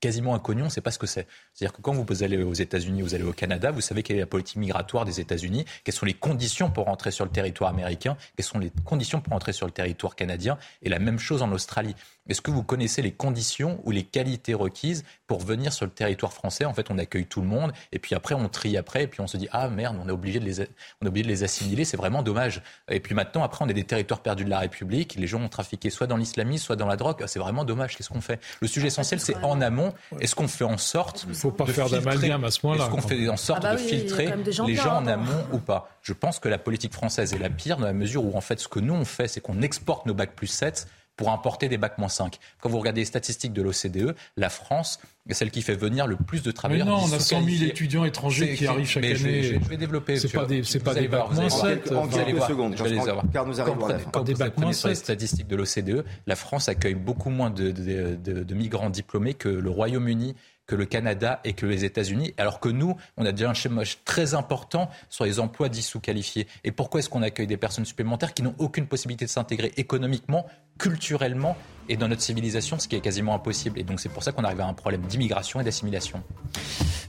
quasiment inconnu, on ne sait pas ce que c'est. C'est-à-dire que quand vous allez aux États-Unis, vous allez au Canada, vous savez quelle est la politique migratoire des États-Unis, quelles sont les conditions pour entrer sur le territoire américain, quelles sont les conditions pour entrer sur le territoire canadien, et la même chose en Australie. Est-ce que vous connaissez les conditions ou les qualités requises pour venir sur le territoire français? En fait, on accueille tout le monde, et puis après, on trie après, et puis on se dit ah merde, on est obligé de les, on est obligé de les assimiler, c'est vraiment dommage. Et puis maintenant, après, on est des territoires perdus de la République, les gens ont trafiqué soit dans l'islamisme, soit dans la drogue. Ah, C'est vraiment dommage. Qu'est-ce qu'on fait? Le sujet essentiel, c'est en amont. Est-ce qu'on fait en sorte Il faut pas de faire filtrer- d'amalgame à ce moment-là, Est-ce qu'on fait en sorte Ah bah de oui, filtrer gens les gens en amont ou pas? Je pense que la politique française est la pire dans la mesure où en fait ce que nous on fait, c'est qu'on exporte nos bacs plus 7 pour importer des bacs moins 5. Quand vous regardez les statistiques de l'OCDE, la France est celle qui fait venir le plus de Mais travailleurs. non, on a 100 000 sous-qualifiés. étudiants étrangers qui arrivent chaque mais je vais- année. Je vais, je vais développer. C'est pas des, c'est pas des bacs moins allez voir. 7. En quelques secondes, je vais les avoir. car nous Quand arrivons vous à la fin. quand Des vous apprenez sur les 7. statistiques de l'OCDE, la France accueille beaucoup moins de, de- de- de migrants diplômés que le Royaume-Uni, que le Canada et que les États-Unis, alors que nous, on a déjà un schéma très important sur les emplois dits sous-qualifiés. Et pourquoi est-ce qu'on accueille des personnes supplémentaires qui n'ont aucune possibilité de s'intégrer économiquement, culturellement et dans notre civilisation, ce qui est quasiment impossible. Et donc c'est pour ça qu'on arrive à un problème d'immigration et d'assimilation.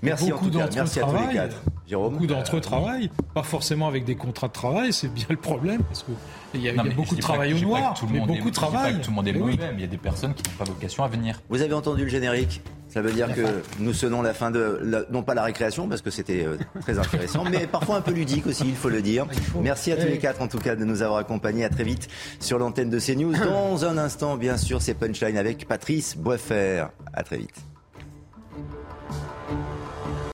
Merci beaucoup en tout cas. d'entre eux Merci à tous les travaillent. quatre. Jérôme Beaucoup d'entre eux Euh, travaillent, pas forcément avec des contrats de travail, c'est bien le problème, parce qu'il y a, il y Non, a mais je beaucoup de travail au noir, que tout le mais monde est- beaucoup de travail. tout le monde est oui. mauvais, mais il y a des personnes qui n'ont pas vocation à venir. Vous avez entendu le générique? Ça veut dire que nous sonnons la fin de, la- non pas la récréation, parce que c'était euh, très intéressant, mais parfois un peu ludique aussi, il faut le dire. Merci à tous les quatre, en tout cas, de nous avoir accompagnés. À très vite sur l'antenne de CNews. Dans un instant, bien sûr, c'est Punchline avec Patrice Boisfer. À très vite.